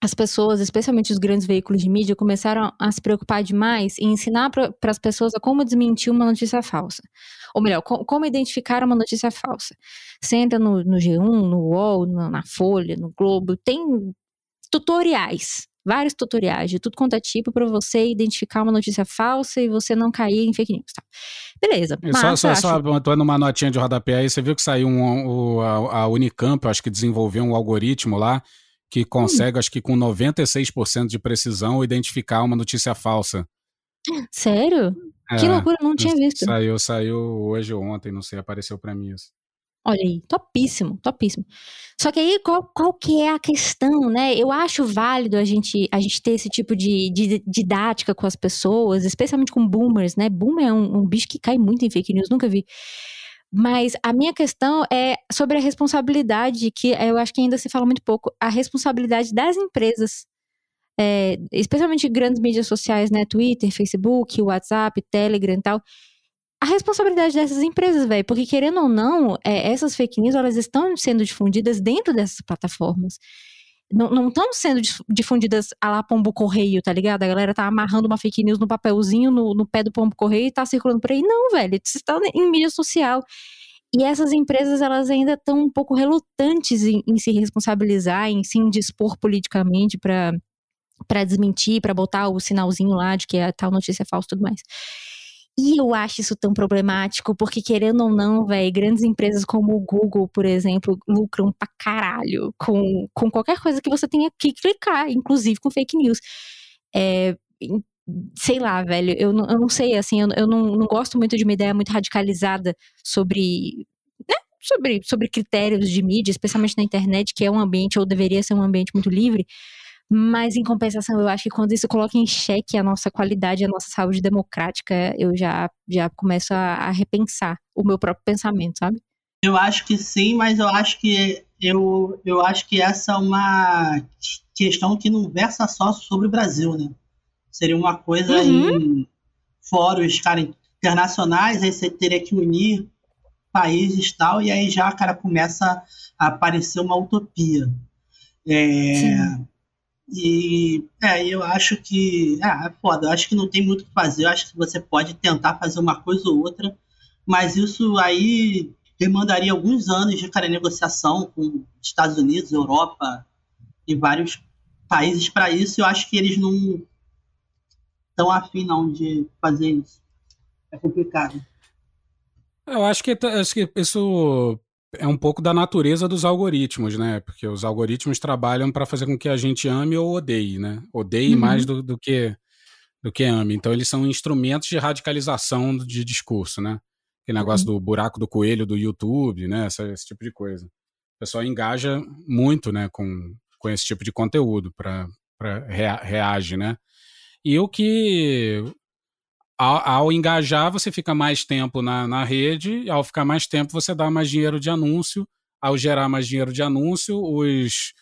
as pessoas, especialmente os grandes veículos de mídia, começaram a se preocupar demais em ensinar para as pessoas a como desmentir uma notícia falsa. Ou melhor, co- como identificar uma notícia falsa. Você entra no, no G1, no UOL, no- na Folha, no Globo, tem tutoriais, vários tutoriais de tudo quanto é tipo para você identificar uma notícia falsa e você não cair em fake news. Tá? Beleza. E só, massa, só, acho. só botando uma notinha de rodapé aí, você viu que saiu um, o- a, a Unicamp, eu acho que desenvolveu um algoritmo lá que consegue, acho que com 96% de precisão, identificar uma notícia falsa. Sério? Que É, loucura, não tinha visto. Saiu, saiu hoje ou ontem, não sei, apareceu pra mim isso. Olha aí, topíssimo, topíssimo. Só que aí, qual, qual que é a questão, né? Eu acho válido a gente, a gente ter esse tipo de, de didática com as pessoas, especialmente com boomers, né? Boomer é um, um bicho que cai muito em fake news, nunca vi. Mas a minha questão é sobre a responsabilidade, que eu acho que ainda se fala muito pouco, a responsabilidade das empresas. É, especialmente grandes mídias sociais, né? Twitter, Facebook, WhatsApp, Telegram e tal a responsabilidade dessas empresas, velho. Porque, querendo ou não, é, essas fake news, elas estão sendo difundidas dentro dessas plataformas. Não estão sendo dif- difundidas a lá pombo correio, tá ligado? A galera tá amarrando uma fake news no papelzinho, no, no pé do pombo correio e tá circulando por aí. Não, velho. Isso está em mídia social. E essas empresas, elas ainda estão um pouco relutantes em, em se responsabilizar, em se indispor politicamente para para desmentir, para botar o sinalzinho lá de que a tal notícia é falsa e tudo mais. E eu acho isso tão problemático, porque querendo ou não, velho, grandes empresas como o Google, por exemplo, lucram pra caralho com, com qualquer coisa que você tenha que clicar, inclusive com fake news. É, sei lá, velho, eu não, eu não sei, assim, eu, eu não, não gosto muito de uma ideia muito radicalizada sobre, né, sobre, sobre critérios de mídia, especialmente na internet, que é um ambiente, ou deveria ser um ambiente muito livre, mas, em compensação, eu acho que quando isso coloca em xeque a nossa qualidade, a nossa saúde democrática, eu já, já começo a, a repensar o meu próprio pensamento, sabe? Eu acho que sim, mas eu acho que eu, eu acho que essa é uma questão que não versa só sobre o Brasil, né? Seria uma coisa Uhum. em fóruns, cara, internacionais, aí você teria que unir países e tal, e aí já, cara, começa a aparecer uma utopia. É. e é, eu acho que ah, é foda, eu acho que não tem muito o que fazer, eu acho que você pode tentar fazer uma coisa ou outra, mas isso aí demandaria alguns anos de cara, negociação com Estados Unidos, Europa e vários países para isso. Eu acho que eles não estão afim não de fazer isso. É complicado. Eu acho que, acho que isso é um pouco da natureza dos algoritmos, né? Porque os algoritmos trabalham para fazer com que a gente ame ou odeie, né? Odeie Uhum. mais do, do que do que ame. Então eles são instrumentos de radicalização de discurso, né? Aquele negócio do buraco do coelho do YouTube, né? Essa- esse tipo de coisa. O pessoal engaja muito, né? Com, com esse tipo de conteúdo para rea, reage, né? E o que ao, ao engajar, você fica mais tempo na, na rede, ao ficar mais tempo, você dá mais dinheiro de anúncio. Ao gerar mais dinheiro de anúncio, os,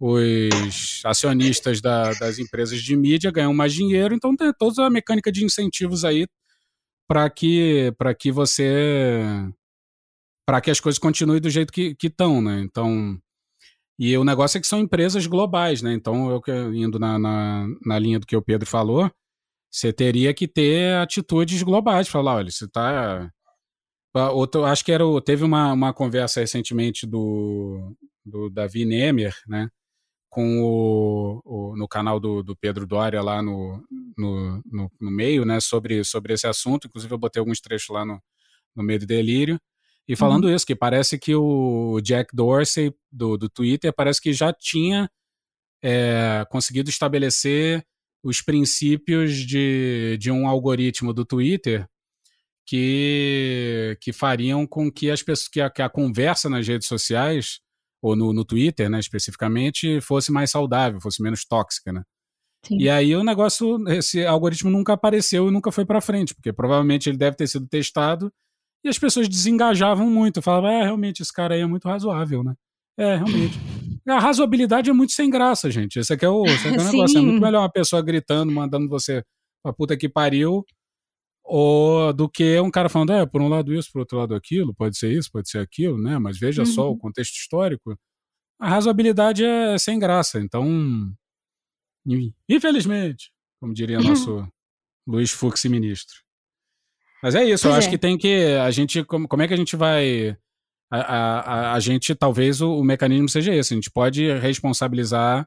os acionistas da- das empresas de mídia ganham mais dinheiro, então tem toda a mecânica de incentivos aí para que, que você. para que as coisas continuem do jeito que estão, né? Então. E o negócio é que são empresas globais, né? Então, eu indo na, na, na linha do que o Pedro falou, você teria que ter atitudes globais, falar, olha, você está Outro, acho que era o, teve uma, uma conversa recentemente do, do Davi Nemer, né? Com o, o- no canal do, do Pedro Doria lá no, no, no, no meio, né? Sobre, sobre esse assunto. Inclusive, eu botei alguns trechos lá no, no meio do delírio. E falando isso, que parece que o Jack Dorsey do, do Twitter parece que já tinha é, conseguido estabelecer os princípios de, de um algoritmo do Twitter que, que fariam com que as pessoas que a, que a conversa nas redes sociais ou no, no Twitter, né, especificamente, fosse mais saudável, fosse menos tóxica, né? Sim. E aí o negócio, esse algoritmo nunca apareceu e nunca foi para frente, porque provavelmente ele deve ter sido testado E as pessoas desengajavam muito, falavam, é, realmente, esse cara aí é muito razoável, né? É, realmente. A razoabilidade é muito sem graça, gente. Esse aqui é o, aqui é o negócio. É muito melhor uma pessoa gritando, mandando você pra puta que pariu, ou do que um cara falando, é, por um lado isso, por outro lado aquilo, pode ser isso, pode ser aquilo, né? Mas veja uhum. só o contexto histórico. A razoabilidade é sem graça. Então, infelizmente, como diria nosso Luiz Fux, ministro. Mas é isso, pois eu é. acho que tem que. A gente. Como, como é que a gente vai. A, a, a gente, talvez o, o, mecanismo seja esse. A gente pode responsabilizar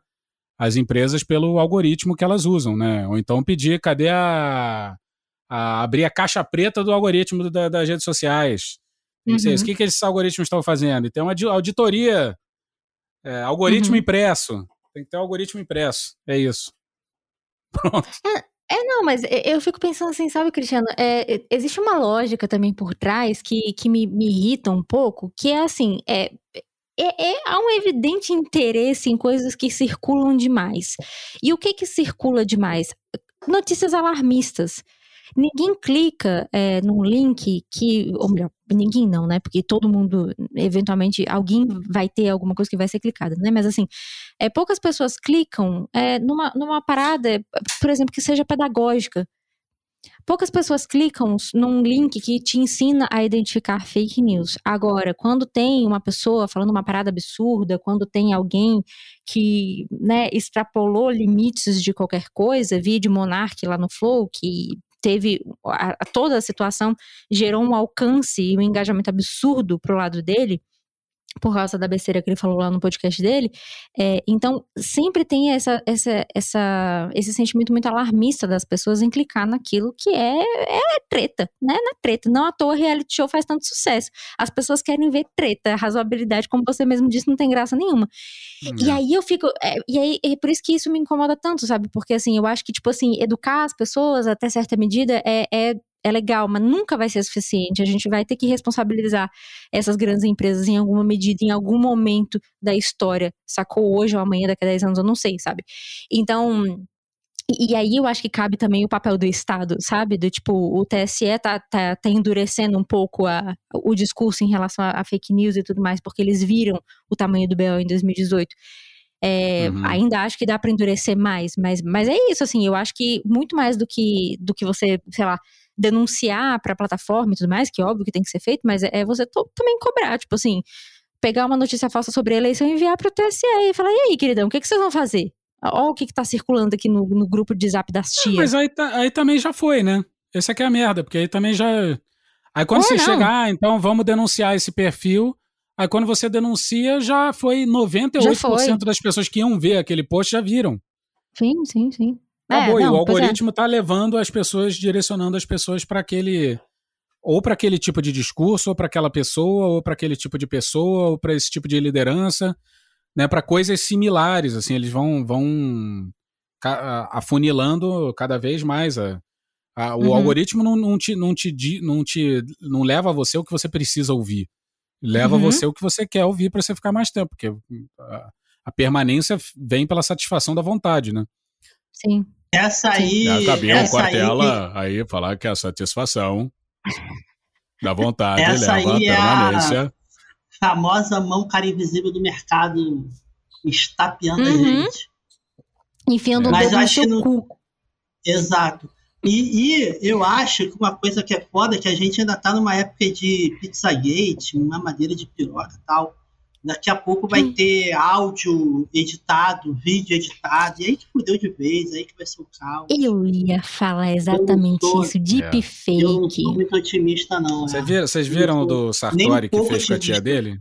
as empresas pelo algoritmo que elas usam, né? Ou então pedir, cadê a. a abrir a caixa preta do algoritmo da, das redes sociais. Uhum. Sei, o que, que esses algoritmos estão fazendo? Então, uma auditoria. É, algoritmo uhum. impresso. Tem que ter um algoritmo impresso. É isso. Pronto. É, é, não, mas eu fico pensando assim, sabe, Cristiano? É, existe uma lógica também por trás que, que me, me irrita um pouco, que é assim, é, é, é, há um evidente interesse em coisas que circulam demais. E o que que circula demais? Notícias alarmistas. Ninguém clica é, num link que, ou melhor, ninguém não, né? Porque todo mundo, eventualmente, alguém vai ter alguma coisa que vai ser clicada, né? Mas assim, é, poucas pessoas clicam é, numa, numa parada, por exemplo, que seja pedagógica. Poucas pessoas clicam num link que te ensina a identificar fake news. Agora, quando tem uma pessoa falando uma parada absurda, quando tem alguém que né, extrapolou limites de qualquer coisa, vídeo Monark lá no Flow, que teve a, toda a situação gerou um alcance e um engajamento absurdo pro lado dele por causa da besteira que ele falou lá no podcast dele. É, então, sempre tem essa, essa, essa, esse sentimento muito alarmista das pessoas em clicar naquilo que é, é treta, né? Na é treta. Não à toa reality show faz tanto sucesso. As pessoas querem ver treta, razoabilidade, como você mesmo disse, não tem graça nenhuma. E aí eu fico. É, e aí é por isso que isso me incomoda tanto, sabe? Porque assim, eu acho que, tipo assim, educar as pessoas até certa medida é, é é legal, mas nunca vai ser suficiente. A gente vai ter que responsabilizar essas grandes empresas em alguma medida, em algum momento da história. Sacou hoje ou amanhã, daqui a 10 anos, eu não sei, sabe? Então. E, aí eu acho que cabe também o papel do Estado, sabe? Do tipo, o TSE tá, tá, tá endurecendo um pouco a, o discurso em relação a, a, fake news e tudo mais, porque eles viram o tamanho do BO em 2018. É, uhum. Ainda acho que dá para endurecer mais, mas, mas é isso, assim, eu acho que muito mais do que, do que você, sei lá, denunciar para a plataforma e tudo mais, que é óbvio que tem que ser feito, mas é, é você também cobrar, tipo assim, pegar uma notícia falsa sobre a eleição e enviar para o TSE e falar: e aí, queridão, o que, que vocês vão fazer? Olha o que, que tá circulando aqui no, no grupo de zap das tias. mas aí, tá, aí também já foi, né? Essa aqui é a merda, porque aí também já. Aí quando você não. chegar, ah, então vamos denunciar esse perfil. Aí quando você denuncia, já foi 98% já foi. das pessoas que iam ver aquele post já viram. Sim, sim, sim. Acabou, é, não, e o é. algoritmo está é. levando as pessoas, direcionando as pessoas para aquele. Ou para aquele tipo de discurso, ou para aquela pessoa, ou para aquele tipo de pessoa, ou para esse tipo de liderança, né? Para coisas similares, assim, eles vão, vão afunilando cada vez mais a, a, o uhum. algoritmo não, não, te, não, te, não te não leva a você o que você precisa ouvir. Leva uhum. você o que você quer ouvir para você ficar mais tempo, porque a, a, permanência vem pela satisfação da vontade, né? Sim. Essa aí. Já cabia essa um cortela aí, aí falar que é a satisfação da vontade essa leva aí a permanência. É a famosa mão cara invisível do mercado estapeando uhum. a gente. Enfiando é. o dedo no seu no... cu. Exato. E, e, eu acho que uma coisa que é foda é que a gente ainda tá numa época de Pizzagate, uma madeira de piroca e tal. Daqui a pouco vai hum. ter áudio editado, vídeo editado, e aí que fudeu de vez, aí que vai ser o caos. Eu ia falar exatamente tô, isso, deepfake. Eu não tô muito otimista, não. Cê é. viram, vocês viram o do Sartori que fez com a tia dele?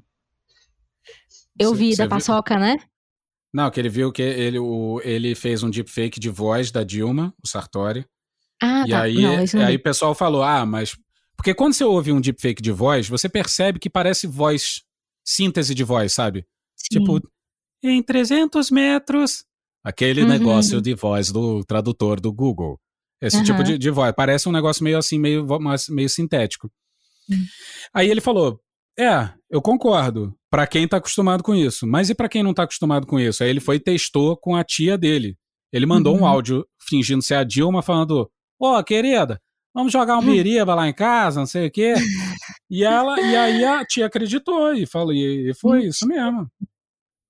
Eu vi, da paçoca, viu? né? Não, que ele viu que ele, o, ele fez um deepfake de voz da Dilma, o Sartori. Ah, e tá. aí, não, aí o pessoal falou, ah, mas... Porque quando você ouve um deepfake de voz, você percebe que parece voz síntese de voz, sabe? Sim. Tipo, em 300 metros. Aquele uhum. negócio de voz do tradutor do Google. Esse uhum. tipo de, de, voz. Parece um negócio meio assim, meio, meio sintético. Uhum. Aí ele falou: É, eu concordo. Para quem tá acostumado com isso. Mas e para quem não tá acostumado com isso? Aí ele foi e testou com a tia dele. Ele mandou um uhum. áudio fingindo ser a Dilma, falando: Ó, oh, querida, vamos jogar um biriba lá em casa, não sei o quê. E ela, e aí a tia acreditou e falou, e foi isso mesmo.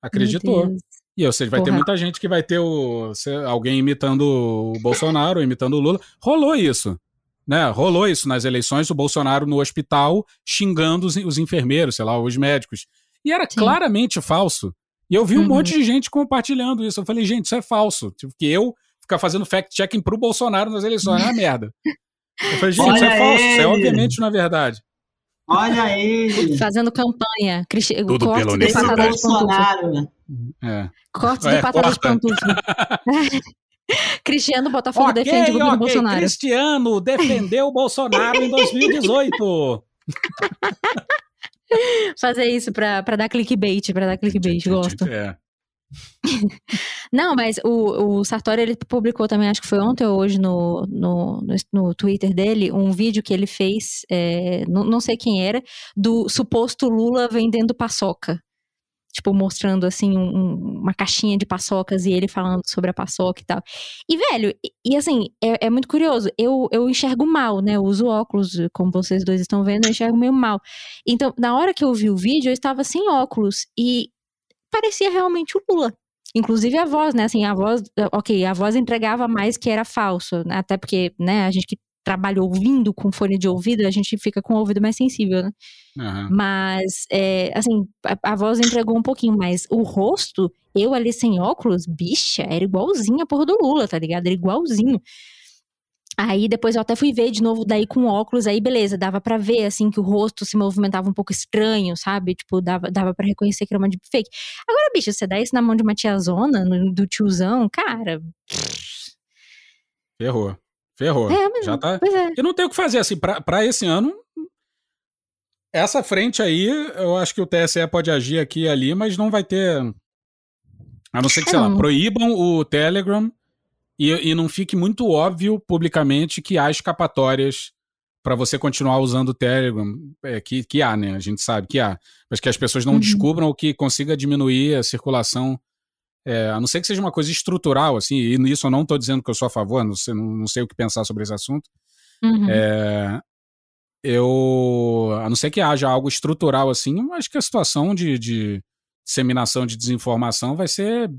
Acreditou. E ou seja, vai Porra. ter muita gente que vai ter o, alguém imitando o Bolsonaro, imitando o Lula. Rolou isso. Né? Rolou isso nas eleições, o Bolsonaro no hospital xingando os, os enfermeiros, sei lá, os médicos. E era Sim. claramente falso. E eu vi um uhum. monte de gente compartilhando isso. Eu falei, gente, isso é falso. Tipo, que eu ficar fazendo fact-checking pro Bolsonaro nas eleições é uma merda. Eu falei, gente, Olha isso é falso. Isso é obviamente na verdade. Olha ele! Fazendo campanha. Cristi... Tudo corte pelo de patata Bolsonaro. De é. Corte de é, patata de pantufa. Cristiano Botafogo okay, defende o governo okay. Bolsonaro. Cristiano defendeu o Bolsonaro em 2018. Fazer isso pra, pra dar clickbait, pra dar clickbait, gosto. É. Não, mas o, o Sartori ele publicou também, acho que foi ontem ou hoje no, no, no, Twitter dele, um vídeo que ele fez, é, não, não sei quem era, do suposto Lula vendendo paçoca. Tipo, mostrando assim um, uma caixinha de paçocas e ele falando sobre a paçoca e tal. E, velho, e, e assim, é, é, muito curioso. Eu, eu enxergo mal, né? Eu uso óculos, como vocês dois estão vendo, eu enxergo meio mal. Então, na hora que eu vi o vídeo, eu estava sem óculos. E parecia realmente o Lula. Inclusive a voz, né? Assim, a voz, ok, a voz entregava mais que era falso, né? até porque, né, a gente que trabalha ouvindo com fone de ouvido, a gente fica com o ouvido mais sensível, né? Uhum. Mas, é, assim, a, a, voz entregou um pouquinho, mas o rosto, eu ali sem óculos, bicha, era igualzinho a porra do Lula, tá ligado? Era igualzinho. Aí depois eu até fui ver de novo daí com óculos, aí beleza, dava para ver assim que o rosto se movimentava um pouco estranho, sabe? Tipo, dava, dava para reconhecer que era uma deepfake. Agora, bicho, você dá isso na mão de uma tiazona, no, do tiozão, cara. Ferrou. Ferrou. É, mas, Já tá. É. Eu não tenho o que fazer assim para pra esse ano. Essa frente aí, eu acho que o TSE pode agir aqui e ali, mas não vai ter. A não ser que, sei lá, proíbam o Telegram e, e não fique muito óbvio publicamente que há escapatórias para você continuar usando o Telegram, é, que, que há, né? A gente sabe que há. Mas que as pessoas não uhum. descubram o que consiga diminuir a circulação, é, a não ser que seja uma coisa estrutural, assim, e nisso eu não estou dizendo que eu sou a favor, não sei, não, não sei o que pensar sobre esse assunto. Uhum. É, eu, a não ser que haja algo estrutural assim, acho que a situação de, de disseminação de desinformação vai ser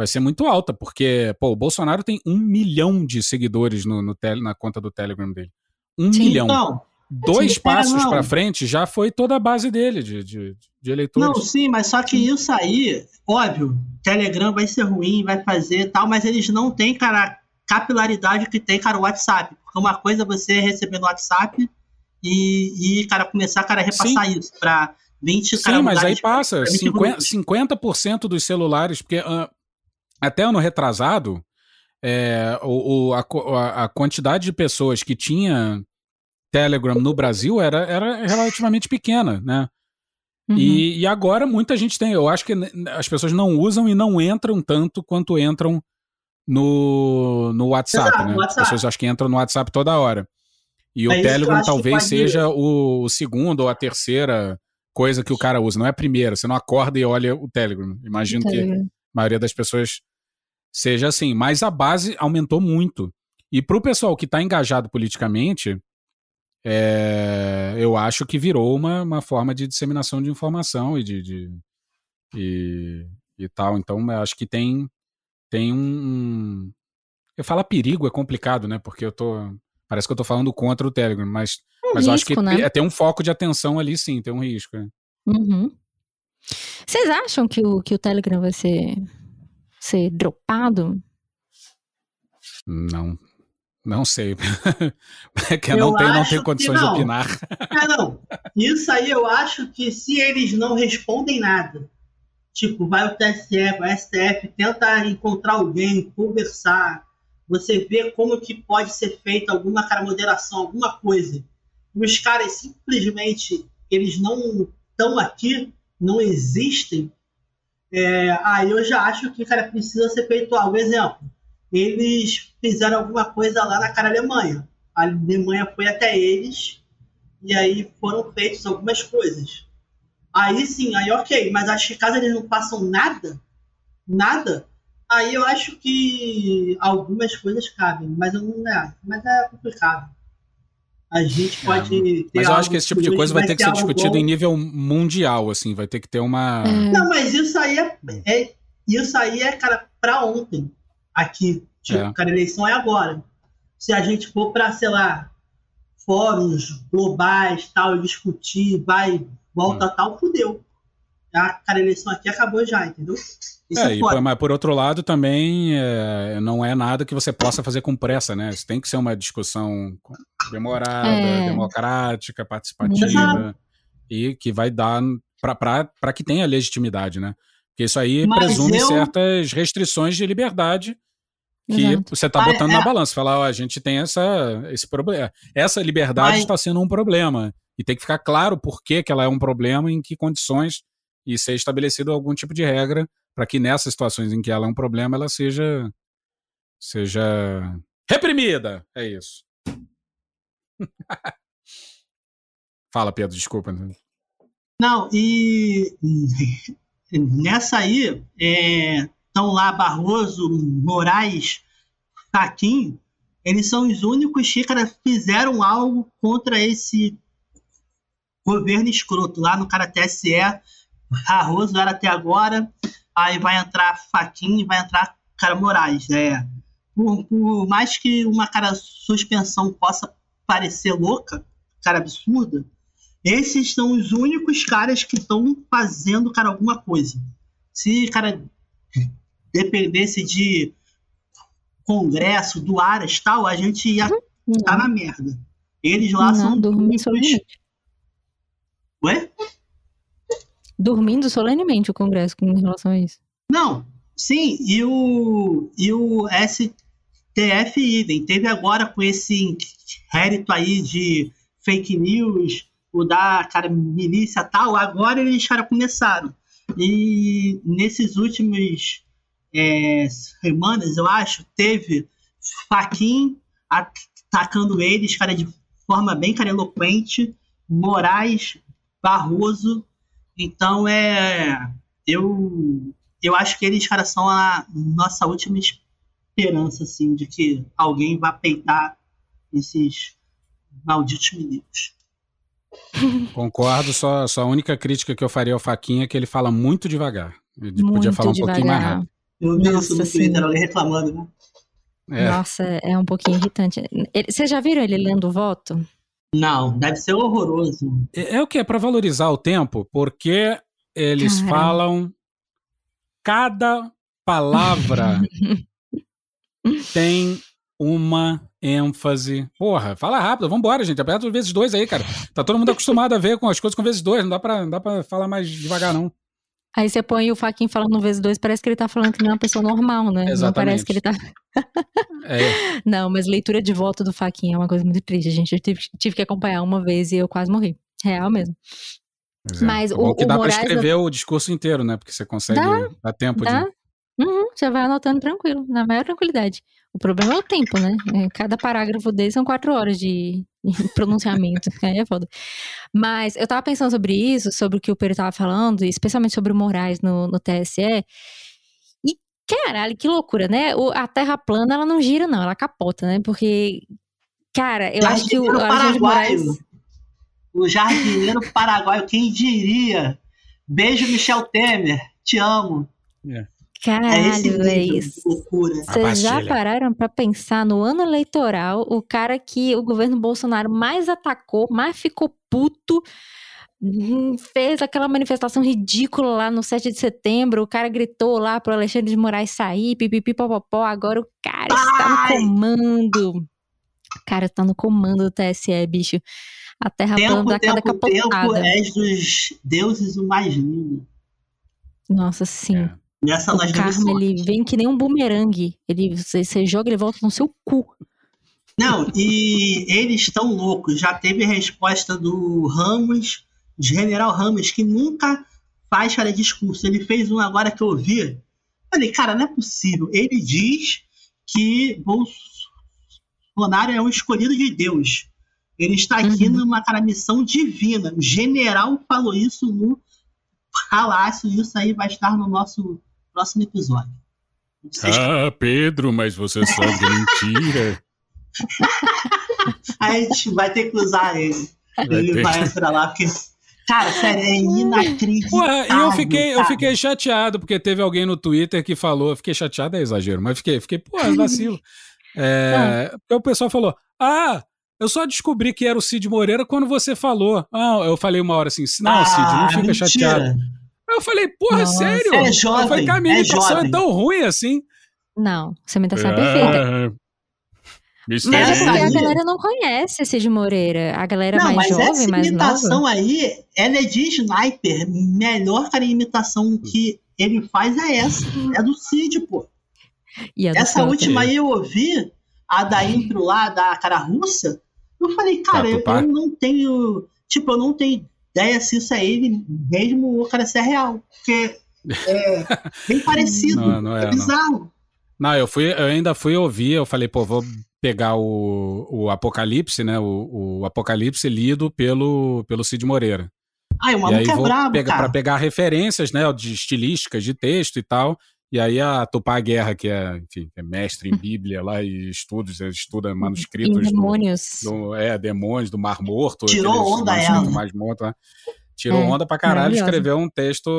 vai ser muito alta, porque, pô, o Bolsonaro tem um milhão de seguidores no, no tele, na conta do Telegram dele. Um Sim, milhão. Não. Dois passos para frente já foi toda a base dele de, de, de, eleitores. Não, sim, mas só que isso aí, óbvio, Telegram vai ser ruim, vai fazer tal, mas eles não têm, cara, capilaridade que tem, cara, o WhatsApp. Porque uma coisa é você receber no WhatsApp e, e cara, começar, cara, a repassar sim. isso para 20, Sim, cara, mas aí passa. 50%, 50 dos celulares, porque uh, até ano retrasado, é, o, o a, a, quantidade de pessoas que tinha Telegram no Brasil era, era relativamente pequena, né? Uhum. E, e, agora muita gente tem. Eu acho que as pessoas não usam e não entram tanto quanto entram no, no WhatsApp, Exato, né? WhatsApp. As pessoas acho que entram no WhatsApp toda hora. E o Telegram talvez seja o, o segundo ou a terceira coisa que o cara usa, não é a primeira. Você não acorda e olha o Telegram. Imagino o Telegram. que a maioria das pessoas seja assim. Mas a base aumentou muito. E para o pessoal que está engajado politicamente, é, eu acho que virou uma, uma forma de disseminação de informação e de, de e, e tal. Então, eu acho que tem tem um, eu falo perigo é complicado, né? Porque eu tô parece que eu tô falando contra o Telegram, mas um mas risco, eu acho que né? é, tem um foco de atenção ali, sim, tem um risco. É. Uhum. Vocês acham que o, que o Telegram vai ser ser dropado? Não. Não sei. é que eu não tenho, não tenho condições não. de opinar. É, não. Isso aí eu acho que se eles não respondem nada, tipo, vai o TSE, vai o STF, tenta encontrar alguém, conversar, você vê como que pode ser feita alguma cara moderação, alguma coisa. E os caras simplesmente eles não estão aqui, não existem, é, aí eu já acho que, cara, precisa ser feito algo. Exemplo, eles fizeram alguma coisa lá na cara Alemanha. A Alemanha foi até eles e aí foram feitas algumas coisas. Aí sim, aí ok, mas acho que caso eles não façam nada, nada, aí eu acho que algumas coisas cabem, mas eu não é, mas é complicado. A gente pode é, Mas eu acho que esse tipo de coisa vai ter que ser discutido bom. em nível mundial, assim, vai ter que ter uma. É. Não, mas isso aí é, é isso aí é, cara, pra ontem. Aqui. Tipo, é. cara, a eleição é agora. Se a gente for pra, sei lá, fóruns globais, tal, e discutir, vai, volta, hum. tal, fudeu. A, eleição aqui acabou já, entendeu? Isso é, e, mas por outro lado também é, não é nada que você possa fazer com pressa, né? Isso tem que ser uma discussão demorada, é. democrática, participativa e que vai dar para que tenha legitimidade, né? Porque isso aí mas presume eu... certas restrições de liberdade que Exato. você está botando ah, é. na balança. Falar, ó, a gente tem essa, esse problema. Essa liberdade está sendo um problema. E tem que ficar claro por que, que ela é um problema, em que condições, e ser estabelecido algum tipo de regra para que nessas situações em que ela é um problema, ela seja seja reprimida. É isso. Fala, Pedro, desculpa. Não, e nessa aí, estão é, lá Barroso, Moraes, Faquinho, eles são os únicos que fizeram algo contra esse governo escroto. Lá no cara TSE, Barroso era até agora, aí vai entrar Faquinha e vai entrar cara Moraes. Né? Por, por, mais que uma cara suspensão possa parecer louca, cara absurda, esses são os únicos caras que estão fazendo cara alguma coisa. Se cara dependesse de Congresso, do Aras tal, a gente ia estar tá na merda. Eles lá não, são dormir solenemente. Ué? Dormindo solenemente o Congresso com relação a isso. Não, sim, e o, e o STF idem. Teve agora com esse inquérito aí de fake news, o da cara, milícia tal, agora eles cara, começaram. E nesses últimos é, semanas, eu acho, teve Faquin atacando eles, cara, de forma bem cara, eloquente, Moraes, Barroso. Então é. Eu eu acho que eles, cara, são a nossa última esperança, assim, de que alguém vá peitar esses malditos meninos. Concordo, só, só a única crítica que eu faria ao Faquinha é que ele fala muito devagar. Ele muito podia falar um devagar. pouquinho mais rápido. Eu vi isso no Twitter, alguém reclamando, né? É. Nossa, é um pouquinho irritante. Vocês já viram ele lendo o voto? Não, deve ser horroroso. É, é o que? É para valorizar o tempo, porque eles falam cada palavra tem uma ênfase. Porra, fala rápido, vambora, gente. Aperta vezes dois aí, cara. Tá todo mundo acostumado a ver com as coisas com vezes dois, não dá pra, não dá pra falar mais devagar, não. Aí você põe o Faquin falando no vezes dois, parece que ele tá falando que não é uma pessoa normal, né? Exatamente. Não parece que ele tá. é. Não, mas leitura de voto do Faquin é uma coisa muito triste, gente. Eu tive, tive que acompanhar uma vez e eu quase morri. Real mesmo. É. Mas o, que dá para escrever o discurso inteiro, né? Porque você consegue dá, dar tempo dá. de. Uhum, você vai anotando tranquilo, na maior tranquilidade. O problema é o tempo, né? É, cada parágrafo dele são quatro horas de, pronunciamento. Aí é foda. Mas eu tava pensando sobre isso, sobre o que o Pedro tava falando, especialmente sobre o Moraes no, no TSE. E, caralho, que loucura, né? O, a Terra plana, ela não gira, não, ela capota, né? Porque, cara, eu acho que o Alexandre Moraes o jardineiro paraguaio, quem diria? Beijo, Michel Temer, te amo. É. Caralho, é, é isso. Vocês já pararam para pensar no ano eleitoral, o cara que o governo Bolsonaro mais atacou, mais ficou puto, hum, fez aquela manifestação ridícula lá no 7 de setembro, o cara gritou lá pro Alexandre de Moraes sair, pipipi popopó, agora o cara está no comando. O cara está no comando do TSE, bicho. A terra tempo, plana cada capotada. Tempo és dos deuses o mais lindo. Nossa, sim. É. Nessa o karma, ele vem que nem um bumerangue. Ele, você, você joga, ele volta no seu cu. Não, e eles estão loucos. Já teve resposta do Ramos, General Ramos, que nunca faz cara discurso. Ele fez um agora que eu ouvi. Falei, cara, não é possível. Ele diz que Bolsonaro é um escolhido de Deus. Ele está aqui uhum. numa cara, missão divina. O general falou isso no palácio, isso aí vai estar no nosso próximo episódio. Ah, Pedro, mas você sabe é mentira. a gente vai ter que usar ele. Ele vai entrar lá, porque. Cara, sério, é inacreditável. E eu fiquei, eu fiquei chateado, porque teve alguém no Twitter que falou. Fiquei chateado, é exagero, mas fiquei, fiquei, pô, vacilo. É, porque o pessoal falou: Ah, eu só descobri que era o Cid Moreira quando você falou. Ah, eu falei uma hora assim: Não, ah, Cid, não fica mentira. chateado. Aí eu falei, porra, Nossa, sério? É jovem, eu falei, cara, minha é imitação é tão ruim assim. Não, sua imitação é, é perfeita. Mas é porque a galera não conhece Cid Moreira. A galera não, mais jovem, mais nova. Essa imitação aí, ela é de sniper. Melhor cara imitação que ele faz é essa. É do Cid, pô. essa última aí eu ouvi, a da intro lá, da cara russa. Eu falei, cara, eu, eu não tenho. Tipo, eu não tenho ideia se isso é ele mesmo ou cara se é real. Porque é bem parecido. Não, não é, é bizarro. Não. não, eu, fui, eu ainda fui ouvir, eu falei, pô, vou pegar o, o Apocalipse, né? O, o Apocalipse lido pelo, pelo Cid Moreira. Ah, o maluco aí é brabo, pegar, Pra pegar referências, né? De estilísticas, de texto e tal. E aí a Tupá Guerra, que é, enfim, é mestre em Bíblia lá e estudos, estuda manuscritos. Em demônios. Do, do, é, demônios, do Mar Morto. Tirou onda ela. Mais morto, né? Tirou é, onda pra caralho, escreveu um texto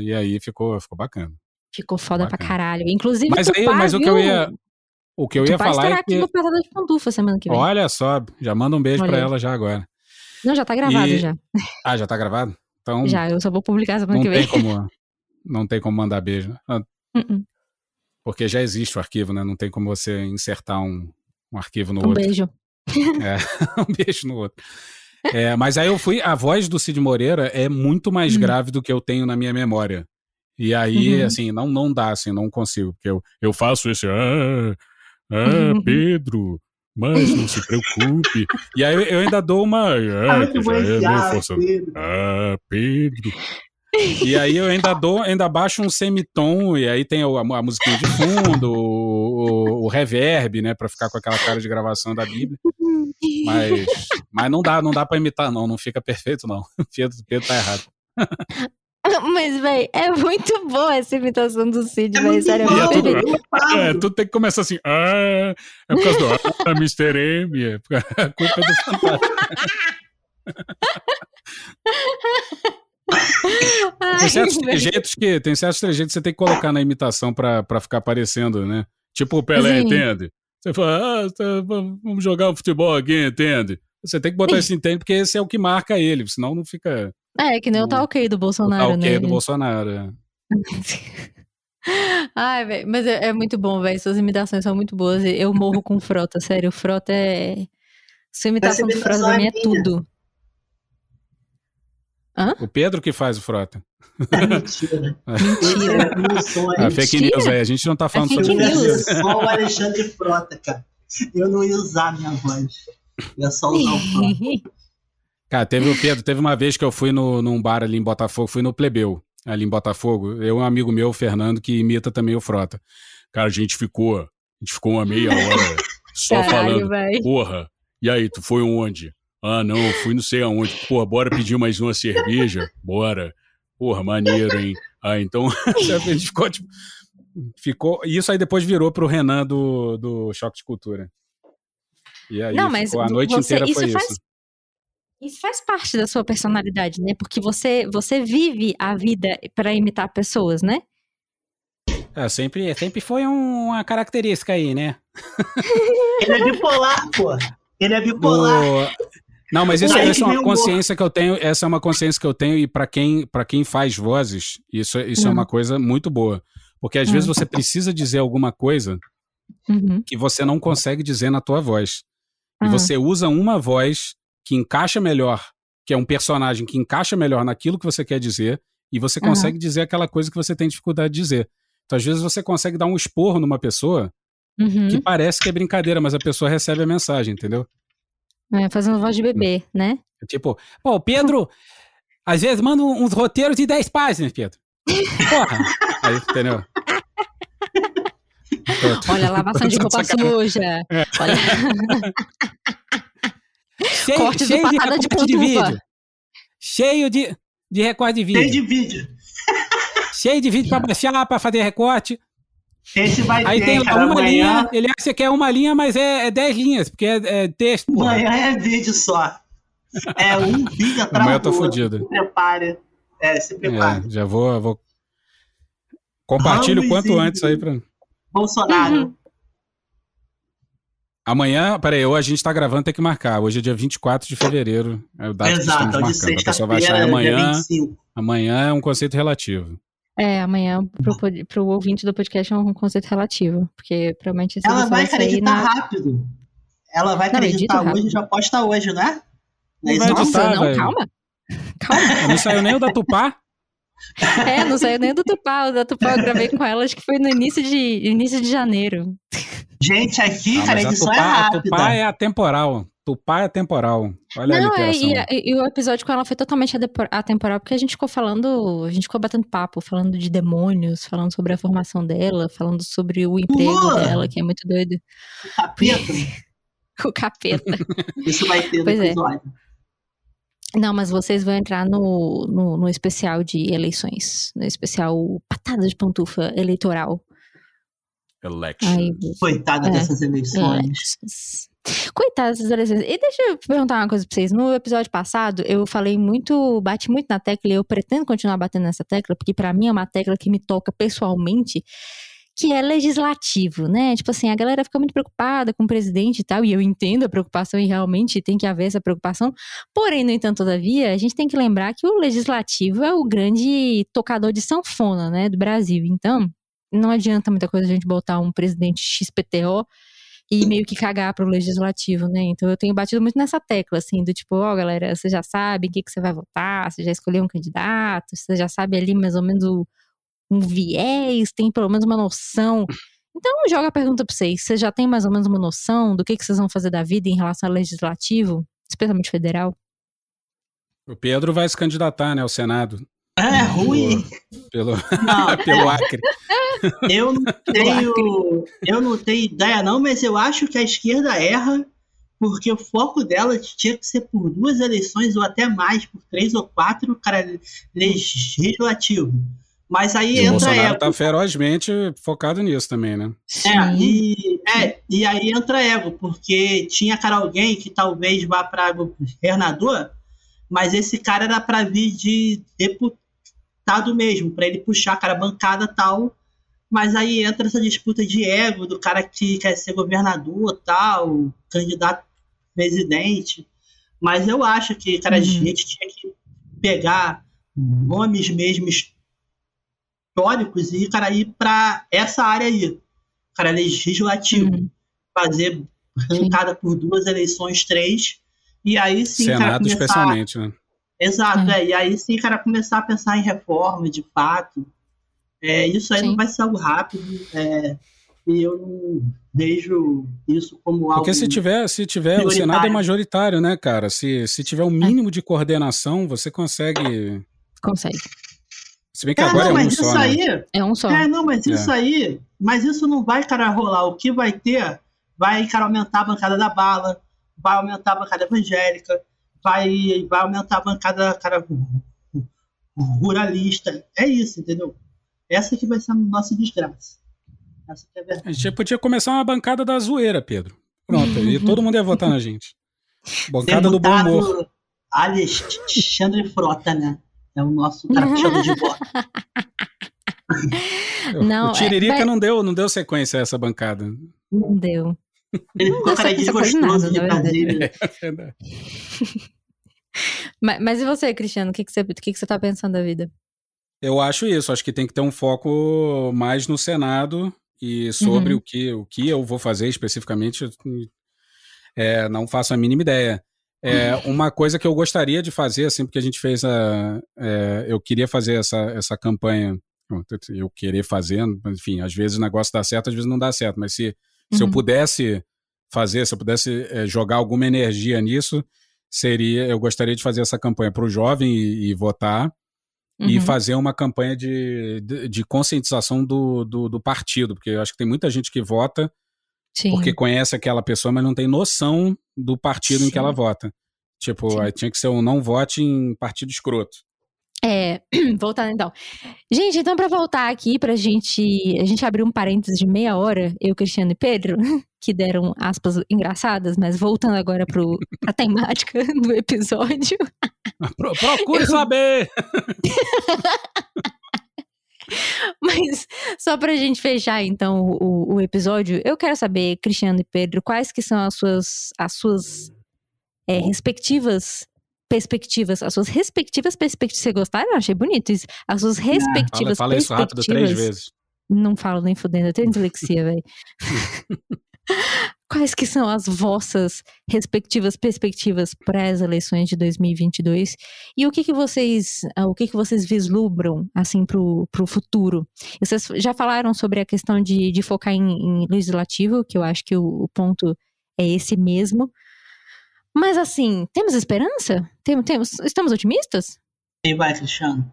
e aí ficou, ficou bacana. Ficou foda bacana. pra caralho. Inclusive, mas, aí, mas o que eu ia. O que eu ia falar é que... aqui no Pesada de Pantufa semana que vem. Olha só, já manda um beijo Olha. pra ela já agora. Não, já tá gravado e... já. Ah, já tá gravado? Então... Já, eu só vou publicar semana que vem. Tem como, não tem como mandar beijo. Uh -uh. Porque já existe o arquivo, né? Não tem como você insertar um, um arquivo no um outro. Um beijo. É, um beijo no outro. É, mas aí eu fui. A voz do Cid Moreira é muito mais hum. grave do que eu tenho na minha memória. E aí, uhum. assim, não, não dá, assim, não consigo. Porque eu, eu faço esse. Ah, ah, uhum. Pedro, mas não se preocupe. E aí eu ainda dou uma. Ah, que já é meio força. Ah, Pedro. E aí eu ainda dou, ainda baixo um semitom, e aí tem a, a musiquinha de fundo, o, o, reverb, né, pra ficar com aquela cara de gravação da Bíblia. Mas, mas não dá, não dá pra imitar, não, não fica perfeito, não. Pedro, Pedro tá errado. Mas, velho, é muito boa essa imitação do Cid, é velho. Sério, é, tudo, é, tudo tem que começar assim. Ah, é por causa do ah, Mr. M. É a culpa é do fantasma. tem certos trejeitos que tem certos trejeitos que você tem que colocar na imitação pra, pra ficar aparecendo, né? Tipo o Pelé, Sim. entende? Você fala, ah, tá, vamos jogar um futebol aqui, entende? Você tem que botar esse entende, porque esse é o que marca ele, senão não fica. É, que nem o, tá ok do Bolsonaro, o tá ok né? do Bolsonaro. É. Ai, velho, mas é, é, muito bom, velho. Suas imitações são muito boas. Eu morro com Frota, sério. O Frota é. Sua imitação do Frota pra mim é, é tudo. Hã? O Pedro que faz o Frota. É mentira. mentira. É a fake news aí, a gente não tá falando é sobre isso. Só o Alexandre Frota, cara. Eu não ia usar minha voz. Eu ia só usar o Frota. Cara, teve o Pedro, teve uma vez que eu fui no, num bar ali em Botafogo, fui no Plebeu, ali em Botafogo. Eu um amigo meu, o Fernando, que imita também o Frota. Cara, a gente ficou, a gente ficou uma meia hora só Caralho, falando. Véio. Porra, e aí, tu foi onde? Ah, não, fui não sei aonde. Porra, bora pedir mais uma cerveja? Bora. Porra, maneiro, hein? Ah, então a gente ficou tipo. Ficou. Isso aí depois virou pro Renan do, do Choque de Cultura. E aí não, mas a noite você, inteira foi isso. Faz, isso faz parte da sua personalidade, né? Porque você, você vive a vida para imitar pessoas, né? É, sempre, sempre foi um, uma característica aí, né? Ele é bipolar, pô. Ele é bipolar. Não, mas isso, essa é uma consciência que eu tenho, essa é uma consciência que eu tenho e para quem, para quem faz vozes, isso, isso uhum. é uma coisa muito boa. Porque às uhum. vezes você precisa dizer alguma coisa uhum. que você não consegue dizer na tua voz. E você usa uma voz que encaixa melhor, que é um personagem que encaixa melhor naquilo que você quer dizer, e você consegue dizer aquela coisa que você tem dificuldade de dizer. Então, às vezes, você consegue dar um esporro numa pessoa que uhum. parece que é brincadeira, mas a pessoa recebe a mensagem, entendeu? É, fazendo voz de bebê, né? Tipo, pô, Pedro, às vezes manda uns roteiros de 10 páginas, Pedro. Porra! Aí, entendeu? Olha, lavação de roupa suja. É. Olha. cheio, Corte cheio de recorte de, de, vídeo. Cheio de, de recorte de vídeo. Cheio de vídeo. cheio de vídeo pra baixar, pra fazer recorte. Esse vai Aí ter, tem cara, uma amanhã, linha, ele acha que é uma linha, mas é, é 10 linhas, porque é, é texto. porra. amanhã é vídeo só. É um vídeo atrás Amanhã eu tô fudido. Se prepare. É, se prepare. É, já vou, vou... Compartilho o quanto Ramos e- antes aí pra... Bolsonaro. Uhum. Amanhã, peraí, hoje a gente tá gravando, tem que marcar. Hoje é dia 24 de fevereiro. É o data que Exato, estamos é o de marcando. A pessoa vai achar amanhã. 25. Amanhã é um conceito relativo. É, amanhã pro, pro ouvinte do podcast é um conceito relativo. Porque provavelmente esse Ela vai sair acreditar na... rápido. Ela vai Não, acreditar edita hoje rápido. já posta hoje, não é? Não é Não vai não? editar. Nossa, não, velho. calma. Calma. Não saiu nem o da Tupá? É, não saiu nem do Tupá. O da Tupá eu gravei com ela, acho que foi no início de, início de janeiro. Gente, aqui, Ah, cara, a a edição Tupá, é a rápida. Tupá é atemporal. Tupá é atemporal. Olha a não, é, literação. e, e- e o episódio com ela foi totalmente atemporal, porque a gente ficou falando, a gente ficou batendo papo, falando de demônios, falando sobre a formação dela, falando sobre o emprego Lula! dela, que é muito doido. Capeta. O capeta. Isso vai ter no Pois é. episódio. Não, mas vocês vão entrar no, no, no especial de eleições, no especial Patada de Pantufa eleitoral. Election. Coitada É. dessas eleições. eleições. Coitadas das eleições. E deixa eu perguntar uma coisa pra vocês. No episódio passado, eu falei muito, bati muito na tecla e eu pretendo continuar batendo nessa tecla, porque pra mim é uma tecla que me toca pessoalmente, que é legislativo, né? Tipo assim, a galera fica muito preocupada com o presidente e tal, e eu entendo a preocupação e realmente tem que haver essa preocupação. Porém, no entanto, todavia, a gente tem que lembrar que o legislativo é o grande tocador de sanfona, né, do Brasil. Então, não adianta muita coisa a gente botar um presidente XPTO e meio que cagar pro legislativo, né? Então eu tenho batido muito nessa tecla, assim, do tipo, ó, galera, você já sabe em que, que você vai votar, você já escolheu um candidato, você já sabe ali mais ou menos o- um viés, tem pelo menos uma noção. Então joga a pergunta pra vocês, vocês já têm mais ou menos uma noção do que, que vocês vão fazer da vida em relação ao legislativo, especialmente federal? O Pedro vai se candidatar, né, ao Senado. É ruim. Pelo, Não, pelo Acre. eu não tenho. Eu não tenho ideia, não, mas eu acho que a esquerda erra, porque o foco dela tinha que ser por duas eleições, ou até mais, por três ou quatro, cara, legislativo. Mas aí E o entra Bolsonaro ego. tá ferozmente focado nisso também, né? É, e, é, e aí entra ego, porque tinha, cara, alguém que talvez vá para governador, mas esse cara era para vir de deputado mesmo, para ele puxar, cara, bancada tal. Mas aí entra essa disputa de ego do cara que quer ser governador tal, candidato presidente. Mas eu acho que, cara, a Uhum. gente tinha que pegar nomes mesmo históricos e, cara, ir para essa área aí cara legislativo, Uhum. fazer bancada por duas eleições, três, e aí sim, cara, Senado começar... especialmente, né? Exato, é, e aí sim, cara, começar a pensar em reforma, de fato. É, isso aí Sim. não vai ser algo rápido, é, e eu não vejo isso como algo... Porque se tiver, se tiver, o Senado é majoritário, né, cara? Se, se tiver um mínimo de coordenação, você consegue. Consegue. Se bem que É, agora não, é um mas só, isso né? aí, É um só. É, não, mas É. isso aí, mas isso não vai, cara, rolar. O que vai ter, vai, cara, aumentar a bancada da bala, vai aumentar a bancada evangélica, vai, vai aumentar a bancada, cara, ruralista. É isso, entendeu? Essa que vai ser a nossa desgraça. Essa que é a verdade. A gente podia começar uma bancada da zoeira, Pedro. Pronto, e todo mundo ia votar na gente. Bancada do bom humor. Alexandre Frota, né? É o nosso cara puxador de voto. Não, o Tiririca é, vai- não, deu, não deu sequência a essa bancada. Não deu. Ele ficou, cara, de verdade. Brasília. Mas, mas e você, Cristiano? O que, que, você, o que, que você tá pensando da vida? Eu acho isso, acho que tem que ter um foco mais no Senado e sobre Uhum. o, que, o que eu vou fazer especificamente, é, não faço a mínima ideia. É, uma coisa que eu gostaria de fazer, assim, porque a gente fez a. é, eu queria fazer essa, essa campanha, eu querer fazer, enfim, às vezes o negócio dá certo, às vezes não dá certo, mas se, se eu Uhum. pudesse fazer, se eu pudesse é, jogar alguma energia nisso, seria. Eu gostaria de fazer essa campanha para o jovem e, e votar e Uhum. fazer uma campanha de, de, de conscientização do, do, do partido, porque eu acho que tem muita gente que vota Sim. porque conhece aquela pessoa, mas não tem noção do partido em que Sim. ela vota. Tipo, Sim. aí tinha que ser um não vote em partido escroto. É, voltando então. Gente, então para voltar aqui pra gente, a gente abriu um parênteses de meia hora, eu, Cristiano e Pedro, que deram aspas engraçadas, mas voltando agora pro, pra temática do episódio. Pro, procure saber! Mas só pra gente fechar então o, o episódio, eu quero saber, Cristiano e Pedro, quais que são as suas, as suas é, respectivas perspectivas, as suas respectivas perspectivas. Você gostaram? Eu achei bonito isso. As suas respectivas fala, fala isso rápido três vezes. Não falo nem fudendo, eu tenho dislexia, velho. Quais que são as vossas respectivas perspectivas para as eleições de 2022 e o que que vocês, ah, o que que vocês vislumbram assim para o futuro? Vocês já falaram sobre a questão de, de focar em, em legislativo, que eu acho que o, o ponto é esse mesmo. Mas assim, temos esperança? Tem, temos, estamos otimistas? Quem vai, Cristiano?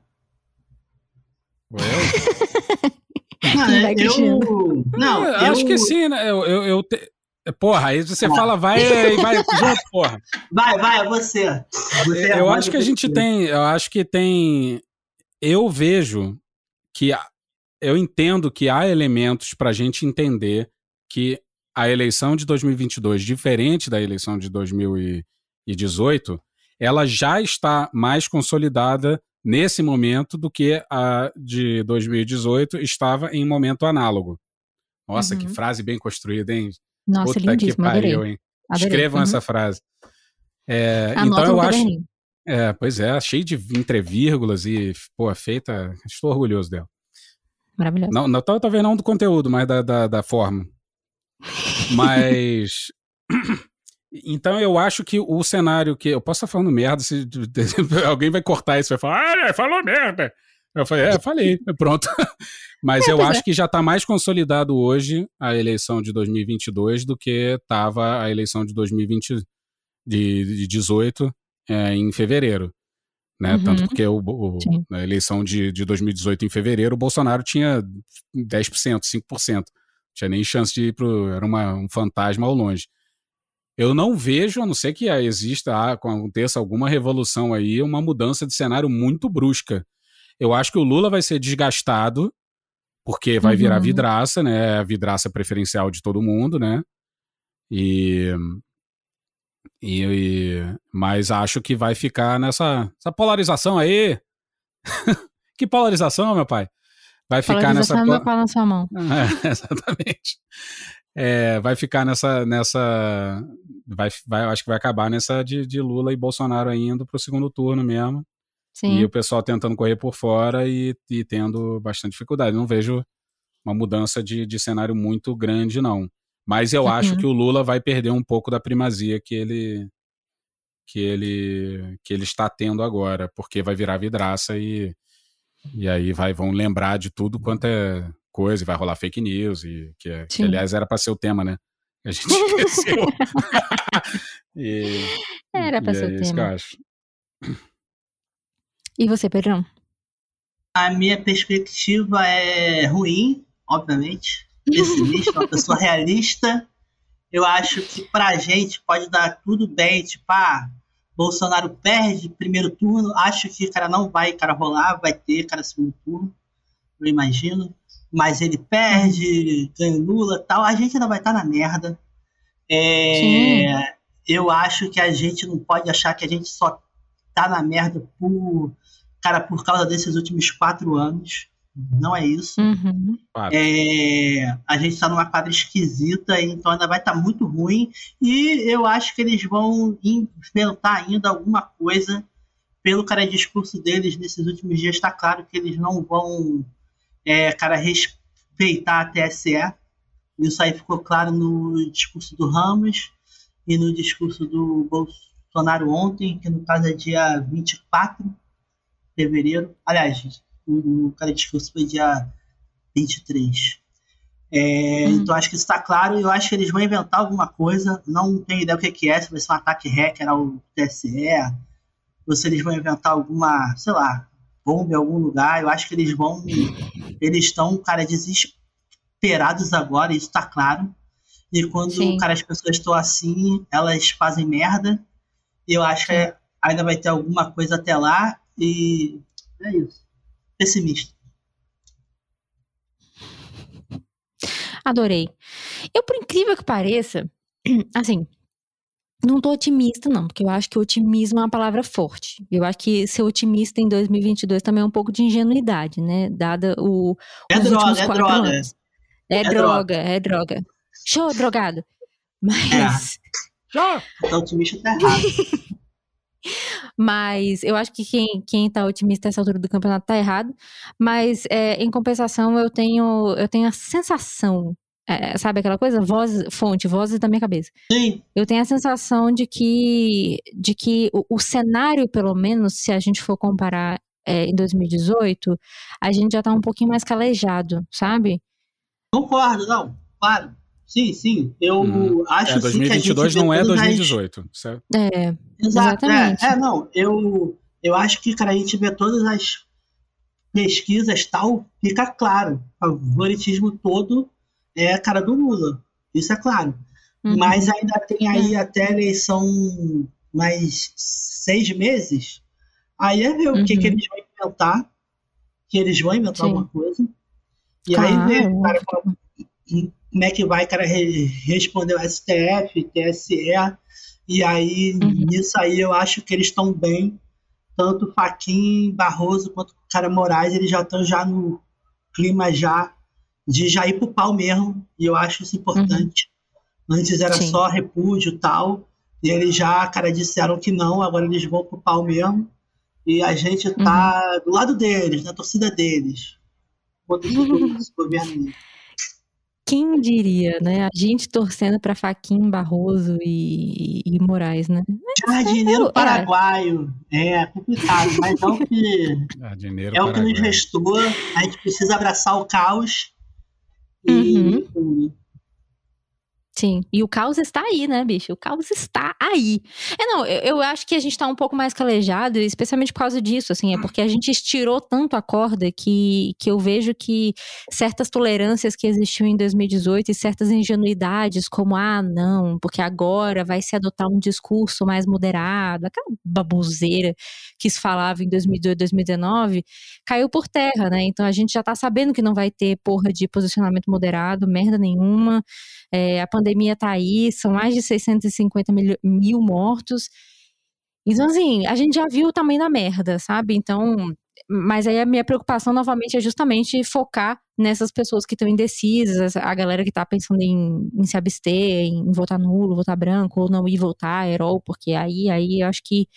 Eu? não, vai, eu, não, eu acho que sim, né? Eu, eu, eu te... Porra, aí você fala vai e vai junto, porra. Vai, vai, é você. você é eu acho que a gente tem, eu acho que tem, eu vejo que eu entendo que há elementos para a gente entender que a eleição de 2022, diferente da eleição de 2018, ela já está mais consolidada nesse momento do que a de 2018 estava em momento análogo. Nossa, Uhum. que frase bem construída, hein? Nossa, Puta que lindíssimo, pariu, hein? adorei. Escrevam Uhum. essa frase. É, então eu acho. É, pois é, cheio de entrevírgulas e, pô, feita. Estou orgulhoso dela. Maravilhoso. Não, não tal- talvez não do conteúdo, mas da, da, da forma. Mas. Então eu acho que o cenário que. Eu posso estar falando merda, se alguém vai cortar isso e vai falar, ah, falou merda. Eu falei, é, falei, pronto. Mas eu pois acho que já está mais consolidado hoje a eleição de 2022 do que estava a eleição de 2020 de, de 18 é, em fevereiro. Né? Uhum. Tanto porque o, o- na eleição de, de 2018 em fevereiro, o Bolsonaro tinha 10%, 5%. Tinha nem chance de ir pro. Era uma, um fantasma ao longe. Eu não vejo, a não ser que exista, ah, aconteça alguma revolução aí, uma mudança de cenário muito brusca. Eu acho que o Lula vai ser desgastado, porque vai virar Uhum. vidraça, né? A vidraça preferencial de todo mundo, né? E, e, e- mas acho que vai ficar nessa essa polarização aí. que polarização, meu pai? Vai ficar nessa pau na sua mão. é, exatamente. É, vai ficar nessa. nessa vai, vai, acho que vai acabar nessa de, de Lula e Bolsonaro indo para o segundo turno mesmo. Sim. E o pessoal tentando correr por fora e, e tendo bastante dificuldade. Não vejo uma mudança de, de cenário muito grande, não. Mas eu Uhum. acho que o Lula vai perder um pouco da primazia que ele que ele que ele está tendo agora, porque vai virar vidraça e e aí vai vão lembrar de tudo quanto é coisa, e vai rolar fake news e que, é- que, aliás era para ser o tema, né? A gente esqueceu. e, Era pra e ser é o isso que eu tema. acho. E você, Pedrão? A minha perspectiva é ruim, obviamente. Pessimista, uma pessoa realista. Eu acho que pra gente pode dar tudo bem, tipo, ah, Bolsonaro perde primeiro turno, acho que, cara, não vai, cara, rolar, vai ter, cara, segundo turno, eu imagino. Mas ele perde, ganha Lula tal, a gente ainda vai estar na merda. É, eu acho que a gente não pode achar que a gente só tá na merda por, cara, por causa desses últimos quatro anos. Não é isso. Uhum. É, a gente está numa quadra esquisita, então ainda vai estar muito ruim. E eu acho que eles vão inventar ainda alguma coisa. Pelo cara discurso deles nesses últimos dias, está claro que eles não vão, é, cara, respeitar a TSE. Isso aí ficou claro no discurso do Ramos e no discurso do Bolsonaro ontem, que no caso é dia 24 de fevereiro. Aliás, o, o cara discurso foi dia 23. É, Uhum. Então acho que isso está claro e eu acho que eles vão inventar alguma coisa. Não tenho ideia o que que é, se vai ser um ataque hacker ao TSE, ou se eles vão inventar alguma, sei lá, bomba em algum lugar. Eu acho que eles vão. Eles estão, cara, desesperados agora, isso está claro. E quando, Sim. cara, as pessoas estão assim, elas fazem merda. Eu acho que ainda vai ter alguma coisa até lá. E É isso. Pessimista. Adorei. Eu, por incrível que pareça, assim, não tô otimista, não, porque eu acho que otimismo é uma palavra forte. Eu acho que ser otimista em 2022 também é um pouco de ingenuidade, né? Dada o. É droga, é droga. anos. É, É droga, droga. é droga. Show, drogado. Mas. Já. Então, o otimista tá errado. Mas eu acho que quem, quem tá otimista nessa altura do campeonato tá errado. Mas é, em compensação, eu tenho, eu tenho a sensação, é, sabe aquela coisa? Voz, fonte, vozes da minha cabeça. Sim, Eu tenho a sensação de que, de que o, o cenário, pelo menos, se a gente for comparar é, em 2018, a gente já tá um pouquinho mais calejado, sabe? concordo, não. Claro. Sim, sim. Eu Uhum. acho É, sim que a gente 2022 não é todas as- 2018. certo? É, Exato, é, Exatamente. é, não, eu, eu acho que, cara, a gente vê todas as pesquisas tal, fica claro, o favoritismo todo é a cara do Lula, isso é claro. uhum. Mas ainda tem aí até a eleição mais seis meses, aí é ver o que, Uhum. que eles vão inventar, que eles vão inventar Sim. alguma coisa, e aí ver, Claro, cara, como é que vai, cara, re- responder o STF, TSE, e aí, Uhum. nisso aí, eu acho que eles estão bem, tanto Faquin, Barroso, quanto o cara Moraes, eles já estão já no clima já de já ir pro pau mesmo, e eu acho isso importante. Antes era Uhum. Sim. só repúdio e tal, e eles já, cara, disseram que não, agora eles vão pro pau mesmo, e a gente tá Uhum. do lado deles, na torcida deles. Contra esse governo-. Quem diria, né? A gente torcendo pra Faquin, Barroso e, e Moraes, né? Jardineiro é. paraguaio. É complicado, mas é o que, dinheiro é o que nos restou. A gente precisa abraçar o caos. E, Sim, e o caos está aí, né, bicho? O caos está aí. É, não, eu, eu acho que a gente tá um pouco mais calejado, especialmente por causa disso, assim, é porque a gente estirou tanto a corda que, que eu vejo que certas tolerâncias que existiam em 2018 e certas ingenuidades, como, ah, não, porque agora vai se adotar um discurso mais moderado, aquela baboseira que se falava em 2018, 2019, caiu por terra, né? Então a gente já tá sabendo que não vai ter porra de posicionamento moderado, merda nenhuma. É, a pandemia tá aí, são mais de 650 mil, mil mortos. Então, assim, a gente já viu o tamanho da merda, sabe? Então, mas aí a minha preocupação novamente é justamente focar nessas pessoas que estão indecisas, a galera que tá pensando em, em se abster, em votar nulo, votar branco, ou não ir votar, herol, porque aí, aí eu acho que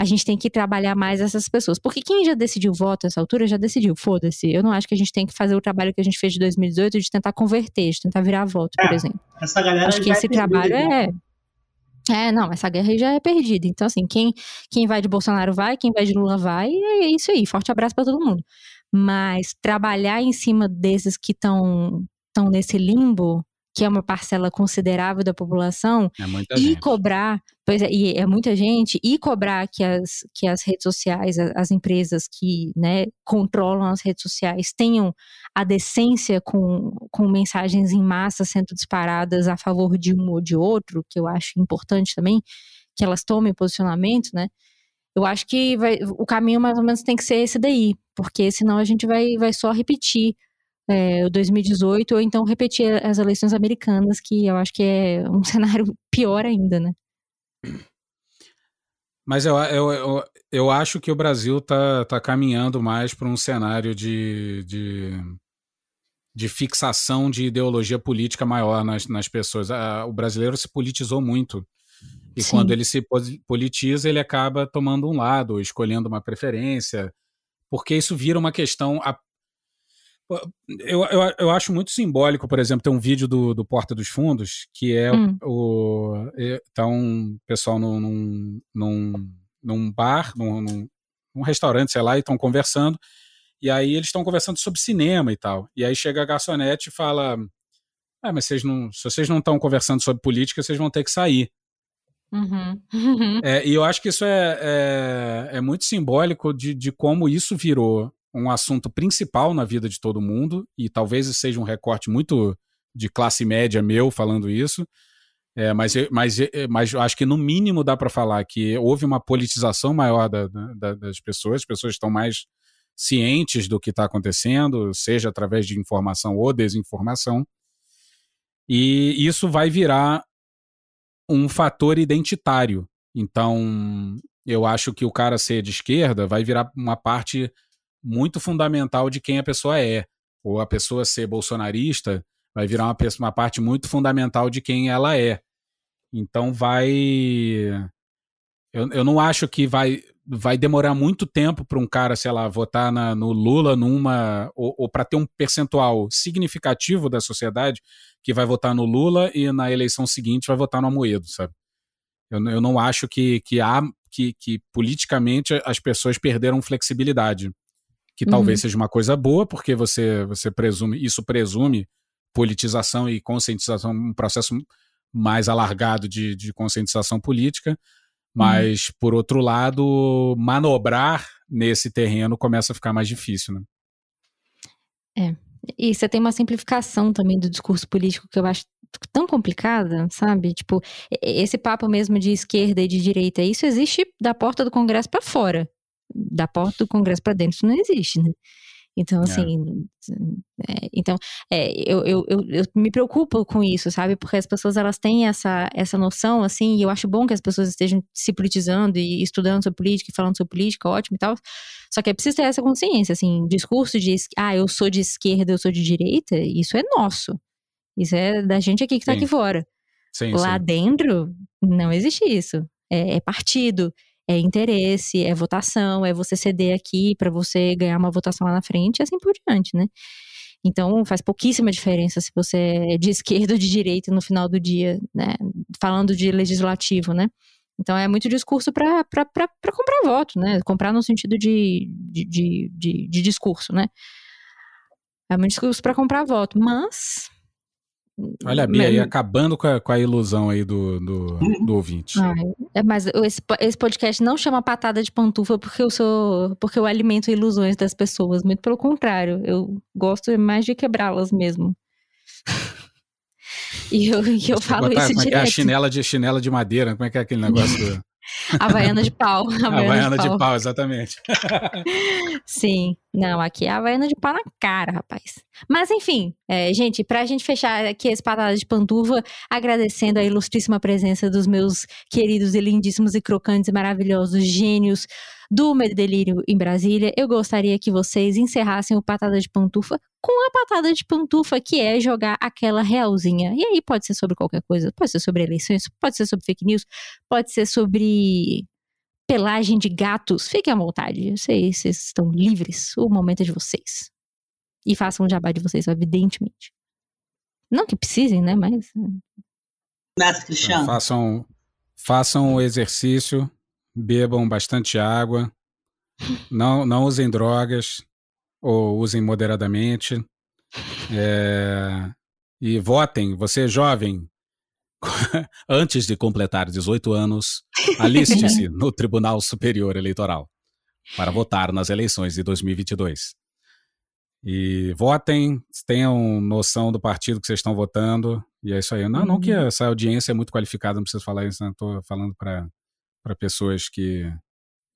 a gente tem que trabalhar mais essas pessoas. Porque quem já decidiu voto nessa altura já decidiu, foda-se. Eu não acho que a gente tem que fazer o trabalho que a gente fez de 2018 de tentar converter, de tentar virar voto, por É, exemplo. Essa galera Acho que já esse trabalho né? é. É, não, essa guerra aí já é perdida. Então, assim, quem, quem vai de Bolsonaro vai, quem vai de Lula vai, e é isso aí. Forte abraço pra todo mundo. Mas trabalhar em cima desses que estão nesse limbo, que é uma parcela considerável da população, É e gente. cobrar, pois é, e é muita gente, e cobrar que as, que as redes sociais, a- as, empresas que né, controlam as redes sociais tenham a decência com, com mensagens em massa sendo disparadas a favor de um ou de outro, que eu acho importante também, que elas tomem posicionamento, né? Eu acho que vai- o caminho mais ou menos tem que ser esse daí, porque senão a gente vai, vai só repetir é, o 2018 ou então repetir as eleições americanas, que eu acho que é um cenário pior ainda, né? Mas eu, eu, eu, eu acho que o Brasil tá, tá caminhando mais para um cenário de, de, de fixação de ideologia política maior nas, nas pessoas. Ah, o brasileiro se politizou muito. E Sim. quando ele se politiza, ele acaba tomando um lado, escolhendo uma preferência, porque isso vira uma questão. Eu, eu, eu acho muito simbólico, por exemplo, tem um vídeo do, do Porta dos Fundos, que é Hum. o. é- Tá um pessoal num, num, num, bar, num, num, num restaurante, sei lá, e estão conversando. E aí eles estão conversando sobre cinema e tal. E aí chega a garçonete e fala: Ah, mas vocês não, se vocês não estão conversando sobre política, vocês vão ter que sair. Uhum. É, e eu acho que isso é, é, é muito simbólico de, de como isso virou um assunto principal na vida de todo mundo, e talvez seja um recorte muito de classe média meu falando isso, é, mas, mas, é, mas eu acho que no mínimo dá para falar que houve uma politização maior da- da- das pessoas, as pessoas estão mais cientes do que está acontecendo, seja através de informação ou desinformação. E isso vai virar um fator identitário. Então, eu acho que o cara ser de esquerda vai virar uma parte muito fundamental de quem a pessoa é. Ou a pessoa ser bolsonarista vai virar uma, uma parte muito fundamental de quem ela é. Então vai. Eu, eu não acho que vai, vai demorar muito tempo para um cara, sei lá, votar na, no Lula numa. ou, ou para ter um percentual significativo da sociedade que vai votar no Lula e na eleição seguinte vai votar no Amoedo, sabe? Eu, eu não acho que, que há. Que, que politicamente as pessoas perderam flexibilidade que uhum. talvez seja uma coisa boa, porque você, você presume, isso presume politização e conscientização, um processo mais alargado de, de conscientização política, mas, uhum. por outro lado, manobrar nesse terreno começa a ficar mais difícil, né? É. E você tem uma simplificação também do discurso político que eu acho tão complicada, sabe? Tipo, esse papo mesmo de esquerda e de direita, isso existe da porta do Congresso para fora da porta do Congresso para dentro não existe, né? Então, é. assim, é. É, então, é, eu, eu, eu, eu, me preocupo com isso, sabe? Porque as pessoas, elas têm essa, essa noção, assim, e eu acho bom que as pessoas estejam se politizando e estudando sobre política e falando sobre política, ótimo e tal. Só que é preciso ter essa consciência, assim, discurso de, ah, eu sou de esquerda, eu sou de direita, isso é nosso. Isso é da gente aqui que tá sim. aqui fora. Sim, Lá sim. dentro, não existe isso. É, é partido, é interesse, é votação, é você ceder aqui para você ganhar uma votação lá na frente e assim por diante, né? Então faz pouquíssima diferença se você é de esquerda ou de direita no final do dia, né? Falando de legislativo, né? Então é muito discurso para comprar voto, né? Comprar no sentido de, de, de, de, de discurso, né? É muito discurso para comprar voto, mas Olha a Bia aí acabando com a, com a, ilusão aí do, do, do ouvinte. é, mas esse, esse podcast não chama patada de pantufa porque eu sou. porque eu alimento ilusões das pessoas. Muito pelo contrário. Eu gosto mais de quebrá-las mesmo. e eu, e eu falo botar, isso direto. É, é a chinela de, chinela de madeira, como é que é aquele negócio. Havaiana de pau. Havaiana, Havaiana de, pau. de pau, exatamente. Sim. Não, aqui é Havaiana de pau na cara, rapaz. Mas enfim, é, gente, pra gente fechar aqui esse patada de pantufa, agradecendo a ilustríssima presença dos meus queridos e lindíssimos e crocantes e maravilhosos gênios do Delírio em Brasília, eu gostaria que vocês encerrassem o Patada de Pantufa com a patada de pantufa, que é jogar aquela realzinha. E aí pode ser sobre qualquer coisa, pode ser sobre eleições, pode ser sobre fake news, pode ser sobre pelagem de gatos. Fiquem à vontade, eu sei, vocês estão livres, o momento é de vocês. E façam o jabá de vocês, evidentemente. Não que precisem, né, mas... Nessa, Cristiano. Façam, façam o exercício, bebam bastante água, não, não usem drogas, ou usem moderadamente. É, e votem, você é jovem, antes de completar 18 anos, aliste-se no Tribunal Superior Eleitoral para votar nas eleições de 2022. E votem, tenham noção do partido que vocês estão votando, e é isso aí. Não, não que uhum. essa audiência é muito qualificada, não preciso falar isso, estou né? falando para pessoas que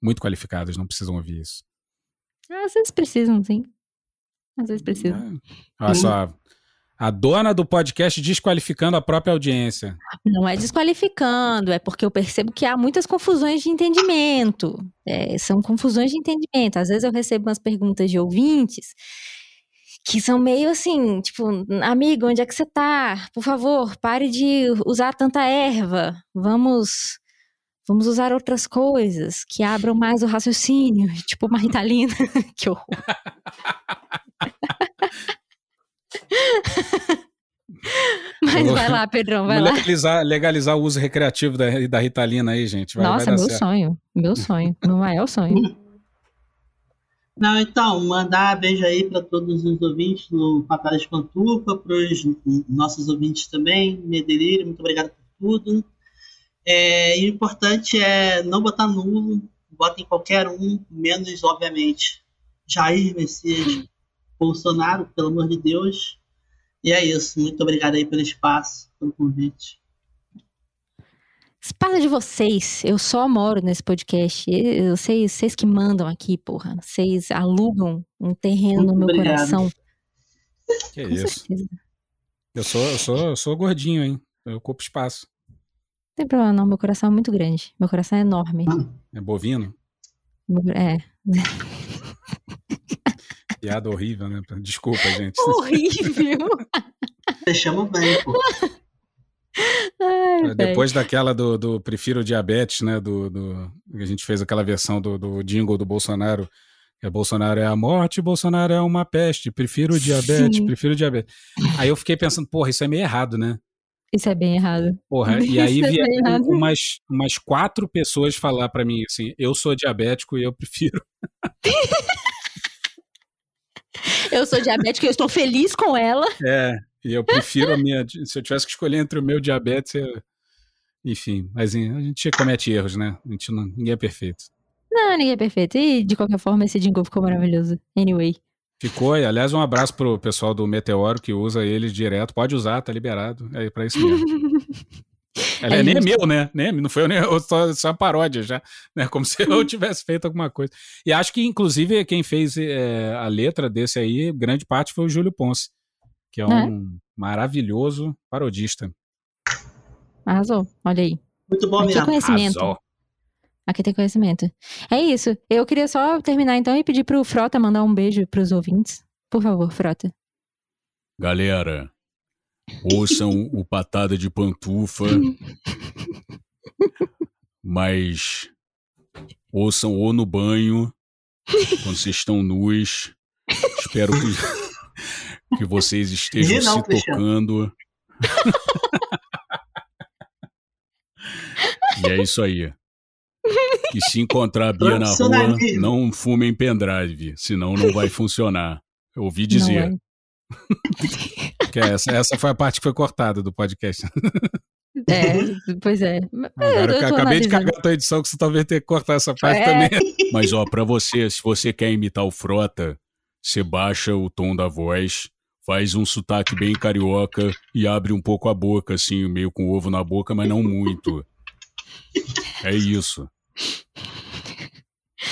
muito qualificadas, não precisam ouvir isso. Às vezes precisam, sim. Às vezes precisam. É. Olha só. A dona do podcast desqualificando a própria audiência. Não é desqualificando, é porque eu percebo que há muitas confusões de entendimento. É, são confusões de entendimento. Às vezes eu recebo umas perguntas de ouvintes que são meio assim, tipo, amigo, onde é que você tá? Por favor, pare de usar tanta erva. Vamos Vamos usar outras coisas que abram mais o raciocínio, tipo uma ritalina. que horror. Mas vai lá, Pedrão, vai legalizar, lá. Legalizar o uso recreativo da, da Ritalina aí, gente. Vai, Nossa, vai meu certo. sonho. Meu sonho. meu maior sonho. Não, então, mandar beijo aí para todos os ouvintes do Patada de Pantufa, para os nossos ouvintes também, Medelírio, muito obrigado por tudo. É, e o importante é não botar nulo, botem qualquer um, menos, obviamente, Jair Messias Bolsonaro, pelo amor de Deus. E é isso. Muito obrigado aí pelo espaço, pelo convite. Passa de vocês. Eu só moro nesse podcast. Eu- Vocês, vocês que mandam aqui, porra. Vocês alugam um terreno no Muito meu obrigado. coração. Que Com isso. certeza. Eu sou, eu sou, eu sou gordinho, hein? Eu ocupo espaço. Não tem problema, não. Meu coração é muito grande. Meu coração é enorme. É bovino? É. Piada horrível, né? Desculpa, gente. Horrível. Fechamos bem, pô. Ai. Depois daquela do, do Prefiro Diabetes, né? Do, do, a gente fez aquela versão do, do jingle do Bolsonaro. Que é Bolsonaro é a morte, Bolsonaro é uma peste. Prefiro diabetes, Sim. prefiro diabetes. Aí eu fiquei pensando, porra, isso é meio errado, né? Isso é bem errado. Porra, e aí é vieram umas, umas quatro pessoas falar pra mim assim: eu sou diabético e eu prefiro. Eu sou diabética e eu estou feliz com ela. É, e eu prefiro a minha. Se eu tivesse que escolher entre o meu diabetes, eu... enfim, mas a gente comete erros, né? A gente não, ninguém é perfeito. Não, ninguém é perfeito. E de qualquer forma, esse jingle ficou maravilhoso. Anyway. Ficou, e aliás, um abraço pro pessoal do Meteoro que usa ele direto. Pode usar, tá liberado. É pra isso mesmo. Ela É nem é meu, né? Nem, não foi eu, nem eu, só, só paródia já. Né? Como se eu tivesse feito alguma coisa. E acho que, inclusive, quem fez é, a letra desse aí, grande parte foi o Júlio Ponce, que é um maravilhoso parodista. Arrasou. Olha aí. Muito bom Aqui é mesmo. conhecimento. Arrasou. Aqui tem conhecimento. É isso. Eu queria só terminar então e pedir pro Frota mandar um beijo pros ouvintes. Por favor, Frota. Galera, ouçam o Patada de Pantufa, mas ouçam ou no banho, quando vocês estão nus. Espero que, que vocês estejam não, se Cristiano. tocando. e é isso aí. E se encontrar a Bia na rua, não fumem pendrive, senão não vai funcionar. Eu ouvi dizer. Que é essa, essa foi a parte que foi cortada do podcast. é. é, pois é. Agora eu, tô acabei de analisando. cagar a tua edição, que você talvez tenha que cortar essa parte É. também. Mas, ó, pra você, se você quer imitar o Frota, você baixa o tom da voz, faz um sotaque bem carioca e abre um pouco a boca, assim, meio com ovo na boca, mas não muito. É isso.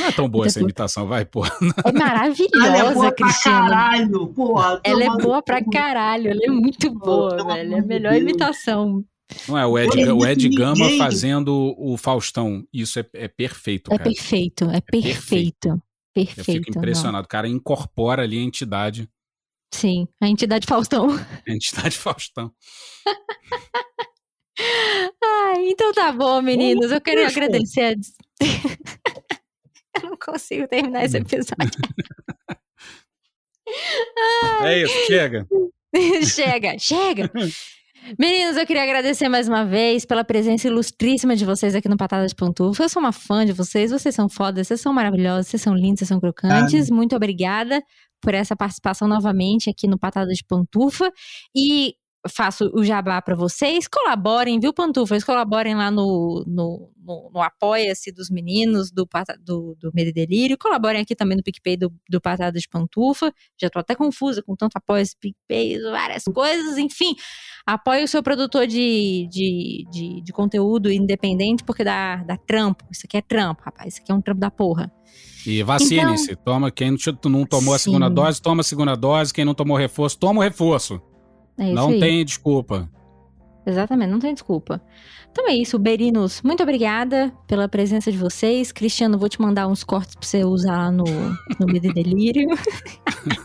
Não é tão boa essa Depois- imitação, vai, pô. É Ela é maravilhosa, boa pra caralho, porra. Ela é boa pra caralho, ela é muito boa, pelo velho. É a melhor Deus. imitação. Não é o Ed, Não o Ed Gama ninguém. fazendo o Faustão. Isso é, é perfeito, É cara. perfeito, é perfeito. perfeito. Eu fico impressionado. O cara incorpora ali a entidade. Sim, a entidade Faustão. A entidade Faustão. Ai, então tá bom, meninos. Eu quero puxa. agradecer a. Eu não consigo terminar esse episódio. É isso, chega. chega, chega. Meninos, eu queria agradecer mais uma vez pela presença ilustríssima de vocês aqui no Patada de Pantufa. Eu sou uma fã de vocês, vocês são fodas, vocês são maravilhosos, vocês são lindos, vocês são crocantes. Muito obrigada por essa participação novamente aqui no Patada de Pantufa. E faço o jabá pra vocês. Colaborem, viu, Pantufas? Colaborem lá no, no, no, no Apoia-se dos meninos do, do, do Medo e Delírio. Colaborem aqui também no PicPay do, do Patada de Pantufa. Já tô até confusa com tanto apoia-se, PicPay, várias coisas. Enfim, apoie o seu produtor de, de, de, de conteúdo independente, porque dá, dá trampo. Isso aqui é trampo, rapaz. Isso aqui é um trampo da porra. E vacine-se. Toma, quem não- não tomou a segunda Sim. dose, toma a segunda dose. Quem não tomou reforço, toma o reforço. É não tem desculpa. Exatamente, não tem desculpa. Então é isso, Berinos. Muito obrigada pela presença de vocês. Cristiano, vou te mandar uns cortes pra você usar lá no, no Medo e Delírio.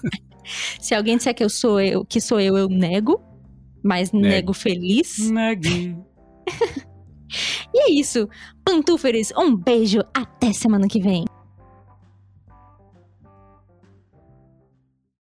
Se alguém disser que eu sou eu, que sou eu, eu nego. Mas Nego. nego feliz. Negue. E é isso. Pantúferes, um beijo. Até semana que vem.